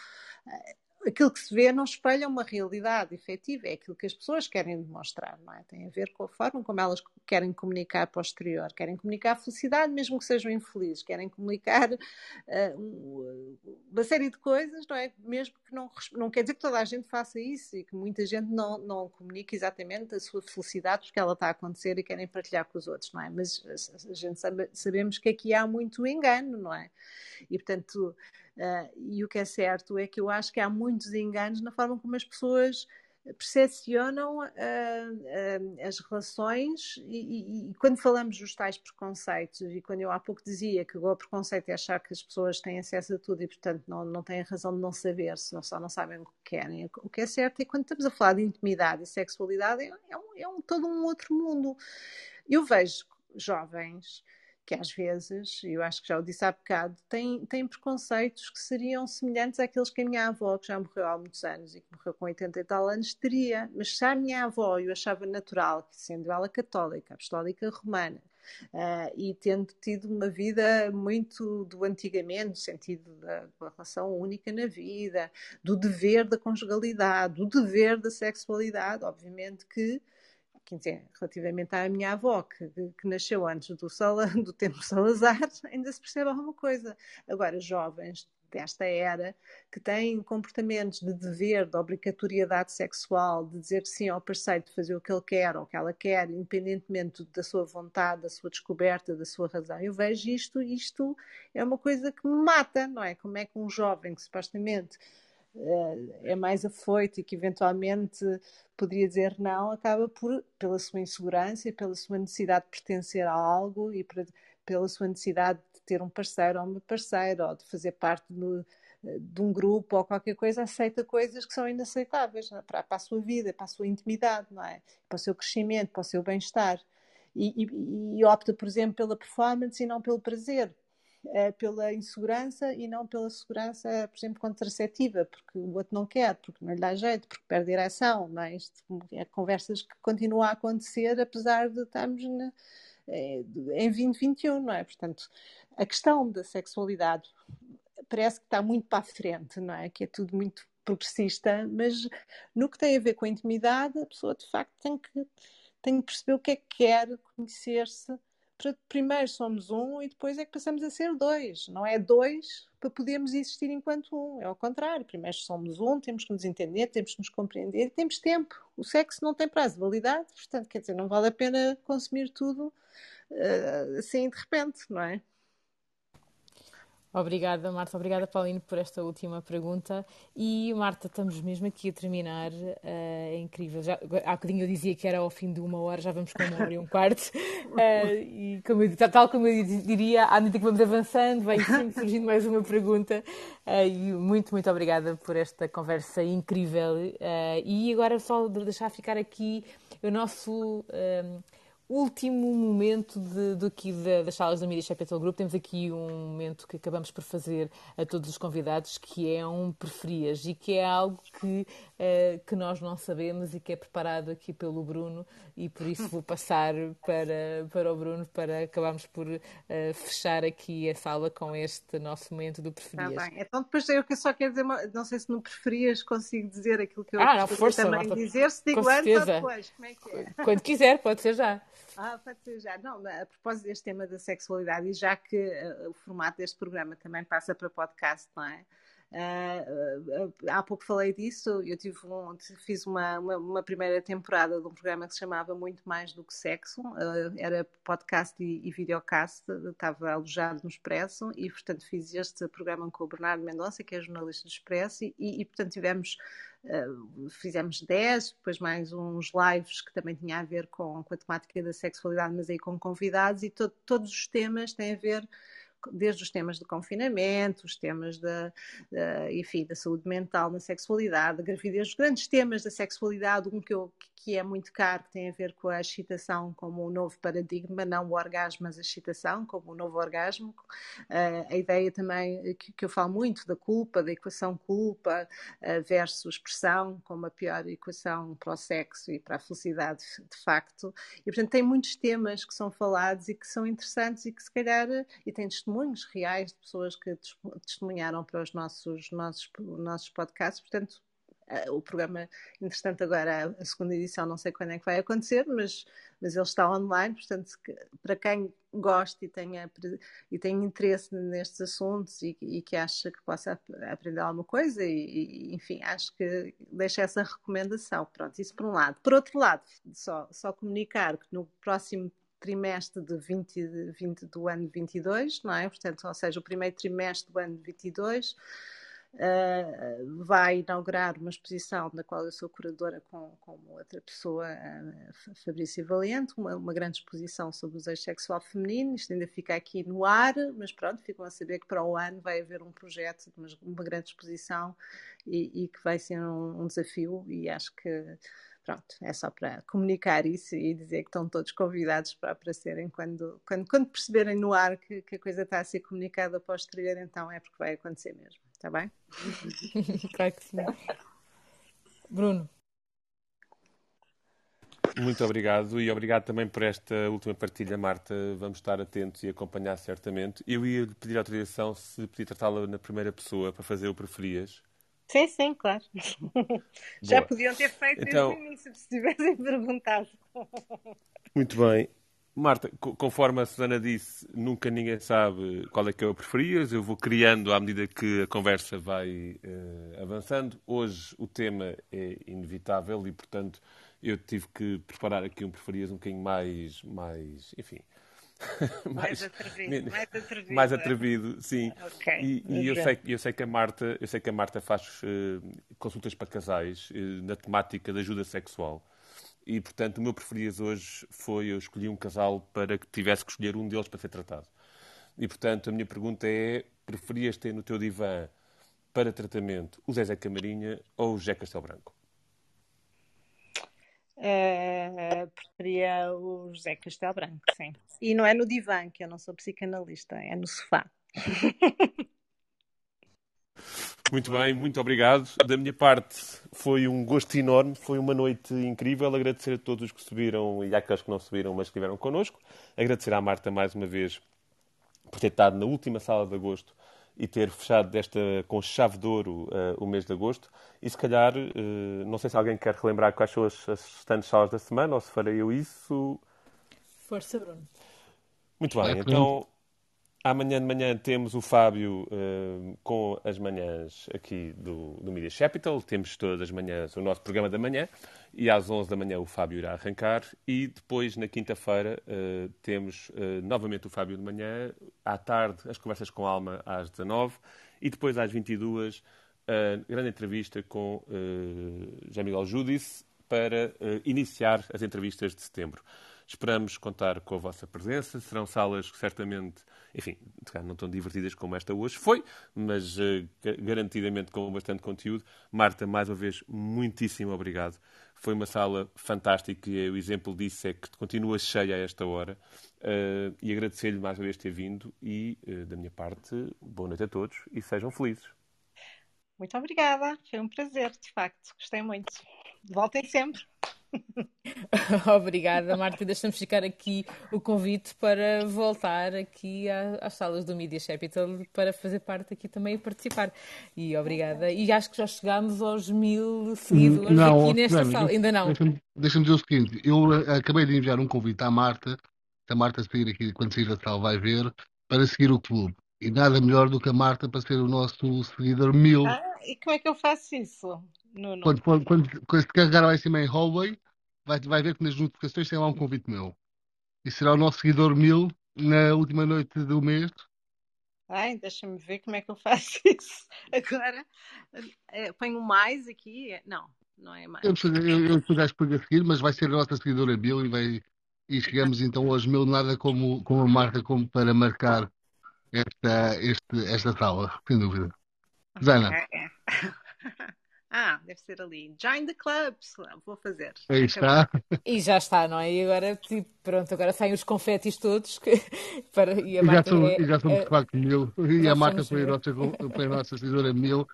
aquilo que se vê não espelha uma realidade efetiva, é aquilo que as pessoas querem demonstrar, não é? Tem a ver com a forma como elas querem comunicar para o exterior, querem comunicar felicidade, mesmo que sejam infelizes, querem comunicar uh, uma série de coisas, não é? Mesmo que não, não quer dizer que toda a gente faça isso e que muita gente não, não comunique exatamente a sua felicidade porque ela está a acontecer e querem partilhar com os outros, não é? Mas a gente sabe, sabemos que aqui há muito engano, não é? E portanto Uh, e o que é certo é que eu acho que há muitos enganos na forma como as pessoas percepcionam uh, uh, as relações e, e, e, quando falamos dos tais preconceitos e quando eu há pouco dizia que o preconceito é achar que as pessoas têm acesso a tudo e portanto não, não têm razão de não saber se só não sabem o que querem. O que é certo é que quando estamos a falar de intimidade e sexualidade é, é, um, é um, todo um outro mundo. Eu vejo jovens que às vezes, eu acho que já o disse há bocado, têm, têm preconceitos que seriam semelhantes àqueles que a minha avó, que já morreu há muitos anos e que morreu com 80 e tal anos, teria. Mas se a minha avó eu achava natural, que sendo ela católica, apostólica romana, Uh, e tendo tido uma vida muito do antigamente, no sentido da, da, relação única na vida, do dever da conjugalidade, do dever da sexualidade, obviamente que quer dizer, relativamente à minha avó, que, que nasceu antes do, do tempo Salazar, ainda se percebe alguma coisa. Agora, jovens desta era que têm comportamentos de dever, de obrigatoriedade sexual, de dizer sim ao parceiro, de fazer o que ele quer ou o que ela quer, independentemente da sua vontade, da sua descoberta, da sua razão. Eu vejo isto, isto é uma coisa que me mata, não é? Como é que um jovem que supostamente é mais afoito e que eventualmente poderia dizer não, acaba por, pela sua insegurança e pela sua necessidade de pertencer a algo e pela sua necessidade de ter um parceiro ou uma parceira ou de fazer parte do, de um grupo ou qualquer coisa, aceita coisas que são inaceitáveis é? para, para, a sua vida, para a sua intimidade, não é? para o seu crescimento, para o seu bem-estar. E, e, e opta, por exemplo, pela performance e não pelo prazer é pela insegurança e não pela segurança, por exemplo, contraceptiva, porque o outro não quer, porque não lhe dá jeito, porque perde direção. Não é? Isto conversas que continuam a acontecer, apesar de estarmos na, é, em 2021, não é? Portanto, a questão da sexualidade parece que está muito para a frente, não é? Que é tudo muito progressista, mas no que tem a ver com a intimidade, a pessoa de facto tem que, tem que perceber o que é que quer, conhecer-se primeiro somos um e depois é que passamos a ser dois. Não é dois para podermos existir enquanto um. É ao contrário. Primeiro somos um, temos que nos entender, temos que nos compreender temos tempo. O sexo não tem prazo de validade, portanto, quer dizer, não vale a pena consumir tudo uh, assim de repente, não é? Obrigada, Marta. Obrigada, Paulino, por esta última pergunta. E, Marta, estamos mesmo aqui a terminar. Uh, é incrível. Já, há bocadinho eu dizia que era ao fim de uma hora, já vamos com uma hora e um quarto. Uh, e como eu, tal como eu diria, à medida que vamos avançando, vai sempre surgindo mais uma pergunta. Uh, e muito, muito obrigada por esta conversa incrível. e agora só deixar ficar aqui o nosso último momento de, de aqui das salas da Media Capital Group. Temos aqui um momento que acabamos por fazer a todos os convidados, que é um preferias e que é algo que, uh, que nós não sabemos e que é preparado aqui pelo Bruno e por isso vou passar para, para o Bruno para acabarmos por uh, fechar aqui a sala com este nosso momento do preferias. Tá bem. Então depois eu só quero dizer, não sei se no preferias consigo dizer aquilo que eu ah, não, força, também dizer, se digo antes ou depois, como é que é? Quando quiser, pode ser já. Ah, já. Não, a propósito deste tema da sexualidade, e já que uh, o formato deste programa também passa para podcast, não é? Uh, uh, há pouco falei disso, eu tive um, fiz uma, uma, uma, primeira temporada de um programa que se chamava Muito Mais do que Sexo, uh, era podcast e, e videocast, estava alojado no Expresso e, portanto, fiz este programa com o Bernardo Mendonça, que é jornalista do Expresso, e, e portanto, tivemos Uh, fizemos 10, depois mais uns lives que também tinha a ver com, com a temática da sexualidade, mas aí com convidados, e to todos os temas têm a ver desde os temas do confinamento, os temas da, da, enfim, da saúde mental, na sexualidade, da gravidez, os grandes temas da sexualidade, um que, eu, que é muito caro, que tem a ver com a excitação como um novo paradigma, não o orgasmo, mas a excitação como um novo orgasmo. Uh, a ideia também que, que, eu falo muito da culpa, da equação culpa uh, versus pressão, como a pior equação para o sexo e para a felicidade de facto. E portanto tem muitos temas que são falados e que são interessantes e que se calhar, e tem testemunhos reais de pessoas que testemunharam para os nossos, nossos, nossos podcasts, portanto, eh, o programa, entretanto, agora a segunda edição, não sei quando é que vai acontecer, mas, mas ele está online, portanto, para quem gosta e tenha e tem interesse nestes assuntos e, e, que acha que possa aprender alguma coisa, e, e, enfim, acho que deixa essa recomendação. Pronto, isso por um lado. Por outro lado, só, só comunicar que no próximo trimestre de 20, 20 do ano 22, não é? Portanto, ou seja, o primeiro trimestre do ano 22 uh, vai inaugurar uma exposição da qual eu sou curadora com, com outra pessoa, uh, Fabrício Valente, uma, uma, grande exposição sobre o desejo sexual feminino. Isto ainda fica aqui no ar, mas pronto, ficam a saber que para o ano vai haver um projeto, uma, uma grande exposição e, e, que vai ser um, um desafio e acho que pronto, é só para comunicar isso e dizer que estão todos convidados para aparecerem quando, quando, quando perceberem no ar que, que a coisa está a ser comunicada para o exterior, então é porque vai acontecer mesmo, está bem? claro que sim. Bruno. Muito obrigado e obrigado também por esta última partilha, Marta. Vamos estar atentos e acompanhar certamente. Eu ia pedir autorização se podia tratá-la na primeira pessoa para fazer o preferias. Sim, sim, claro. Já podiam ter feito então, desde o início se tivessem perguntado. Muito bem. Marta, conforme a Susana disse, nunca ninguém sabe qual é que eu preferias. Eu vou criando à medida que a conversa vai uh, avançando. Hoje o tema é inevitável e, portanto, eu tive que preparar aqui um preferias um bocadinho mais, mais enfim, mais, mais, atrevido, mais, atrevido, mais atrevido, sim. Okay. E, e eu, sei, eu sei que a Marta, eu sei que a Marta faz uh, consultas para casais uh, na temática da ajuda sexual. E, portanto, o meu preferido hoje foi eu escolhi um casal para que tivesse que escolher um deles para ser tratado. E, portanto, a minha pergunta é: preferias ter no teu divã para tratamento o Zezé Camarinha ou o José Castelo Branco? Uh, preferia o José Castelo Branco, sim. E não é no divã, que eu não sou psicanalista, é no sofá. Muito bem, muito obrigado. Da minha parte, foi um gosto enorme, foi uma noite incrível. Agradecer a todos os que subiram e àqueles que não subiram, mas que estiveram connosco. Agradecer à Marta mais uma vez por ter estado na última sala de agosto e ter fechado desta com chave de ouro uh, o mês de agosto. E se calhar, uh, não sei se alguém quer relembrar quais são as, as restantes salas da semana ou se farei eu isso. Força, Bruno. Muito bem, então amanhã de manhã temos o Fábio uh, com as manhãs aqui do, do Media Capital. Temos todas as manhãs o nosso programa da manhã e às 11 da manhã o Fábio irá arrancar. E depois, na quinta-feira, uh, temos uh, novamente o Fábio de manhã. À tarde, as conversas com Alma às 19 e depois às 22 a grande entrevista com uh, José Miguel Judice para iniciar as entrevistas de setembro. Esperamos contar com a vossa presença. Serão salas que certamente, enfim, não tão divertidas como esta hoje foi, mas uh, garantidamente com bastante conteúdo. Marta, mais uma vez, muitíssimo obrigado. Foi uma sala fantástica e o exemplo disso é que continua cheia a esta hora. Uh, e agradecer-lhe mais uma vez ter vindo e, uh, da minha parte, boa noite a todos e sejam felizes. Muito obrigada, foi um prazer, de facto, gostei muito. Voltem sempre. Obrigada, Marta. Deixamos ficar aqui o convite para voltar aqui às salas do Media Capital para fazer parte aqui também e participar. E obrigada. E acho que já chegámos aos mil seguidores não, aqui nesta não, sala. Ainda não. Deixa-me deixa dizer o seguinte: eu eh, acabei de enviar um convite à Marta, se a Marta sair aqui, quando sair da sala, vai ver, para seguir o clube. E nada melhor do que a Marta para ser o nosso seguidor mil. Ah, e como é que eu faço isso? Nuno. Quando, quando, quando, quando se carregar lá em cima em hallway, vai, vai ver que nas notificações tem lá um convite meu. E será o nosso seguidor mil na última noite do mês. Ai, deixa-me ver como é que eu faço isso. Agora, é, ponho mais aqui. Não, não é mais. Eu, eu, eu depois acho que a seguir, mas vai ser a nossa seguidora Bill e, vai, e chegamos então aos mil, nada como, como a marca como para marcar esta, este, esta sala, sem dúvida. Zana. É, é. Ah, deve ser ali. Join the club. Vou fazer. Aí está. E já está, não é? E agora, tipo, pronto, agora saem os confetes todos. Que, para, e, a e já, somos, é, já somos é, de facto mil. E a marca foi a, nossa, foi a nossa seguidora mil.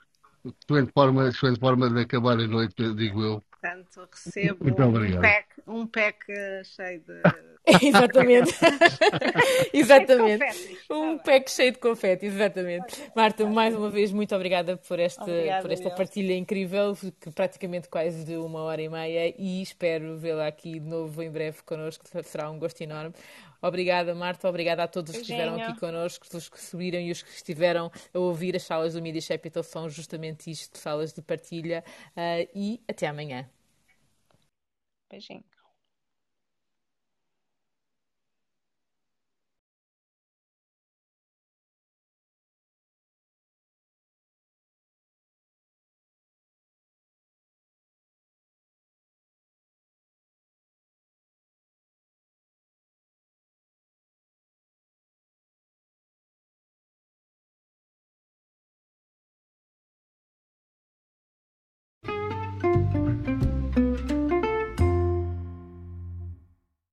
Excelente forma, excelente forma de acabar a noite, digo eu. Portanto, recebo um pack, um pack cheio de. exatamente. exatamente. um pack cheio de confete, exatamente. Marta, mais uma vez, muito obrigada por, este, obrigada, por esta partilha incrível, que praticamente quase de uma hora e meia, e espero vê-la aqui de novo em breve connosco, será um gosto enorme. Obrigada, Marta. Obrigada a todos os que estiveram aqui connosco, os que subiram e os que estiveram a ouvir. As salas do Media Capital são justamente isto, salas de partilha. Uh, e até amanhã. Beijinho.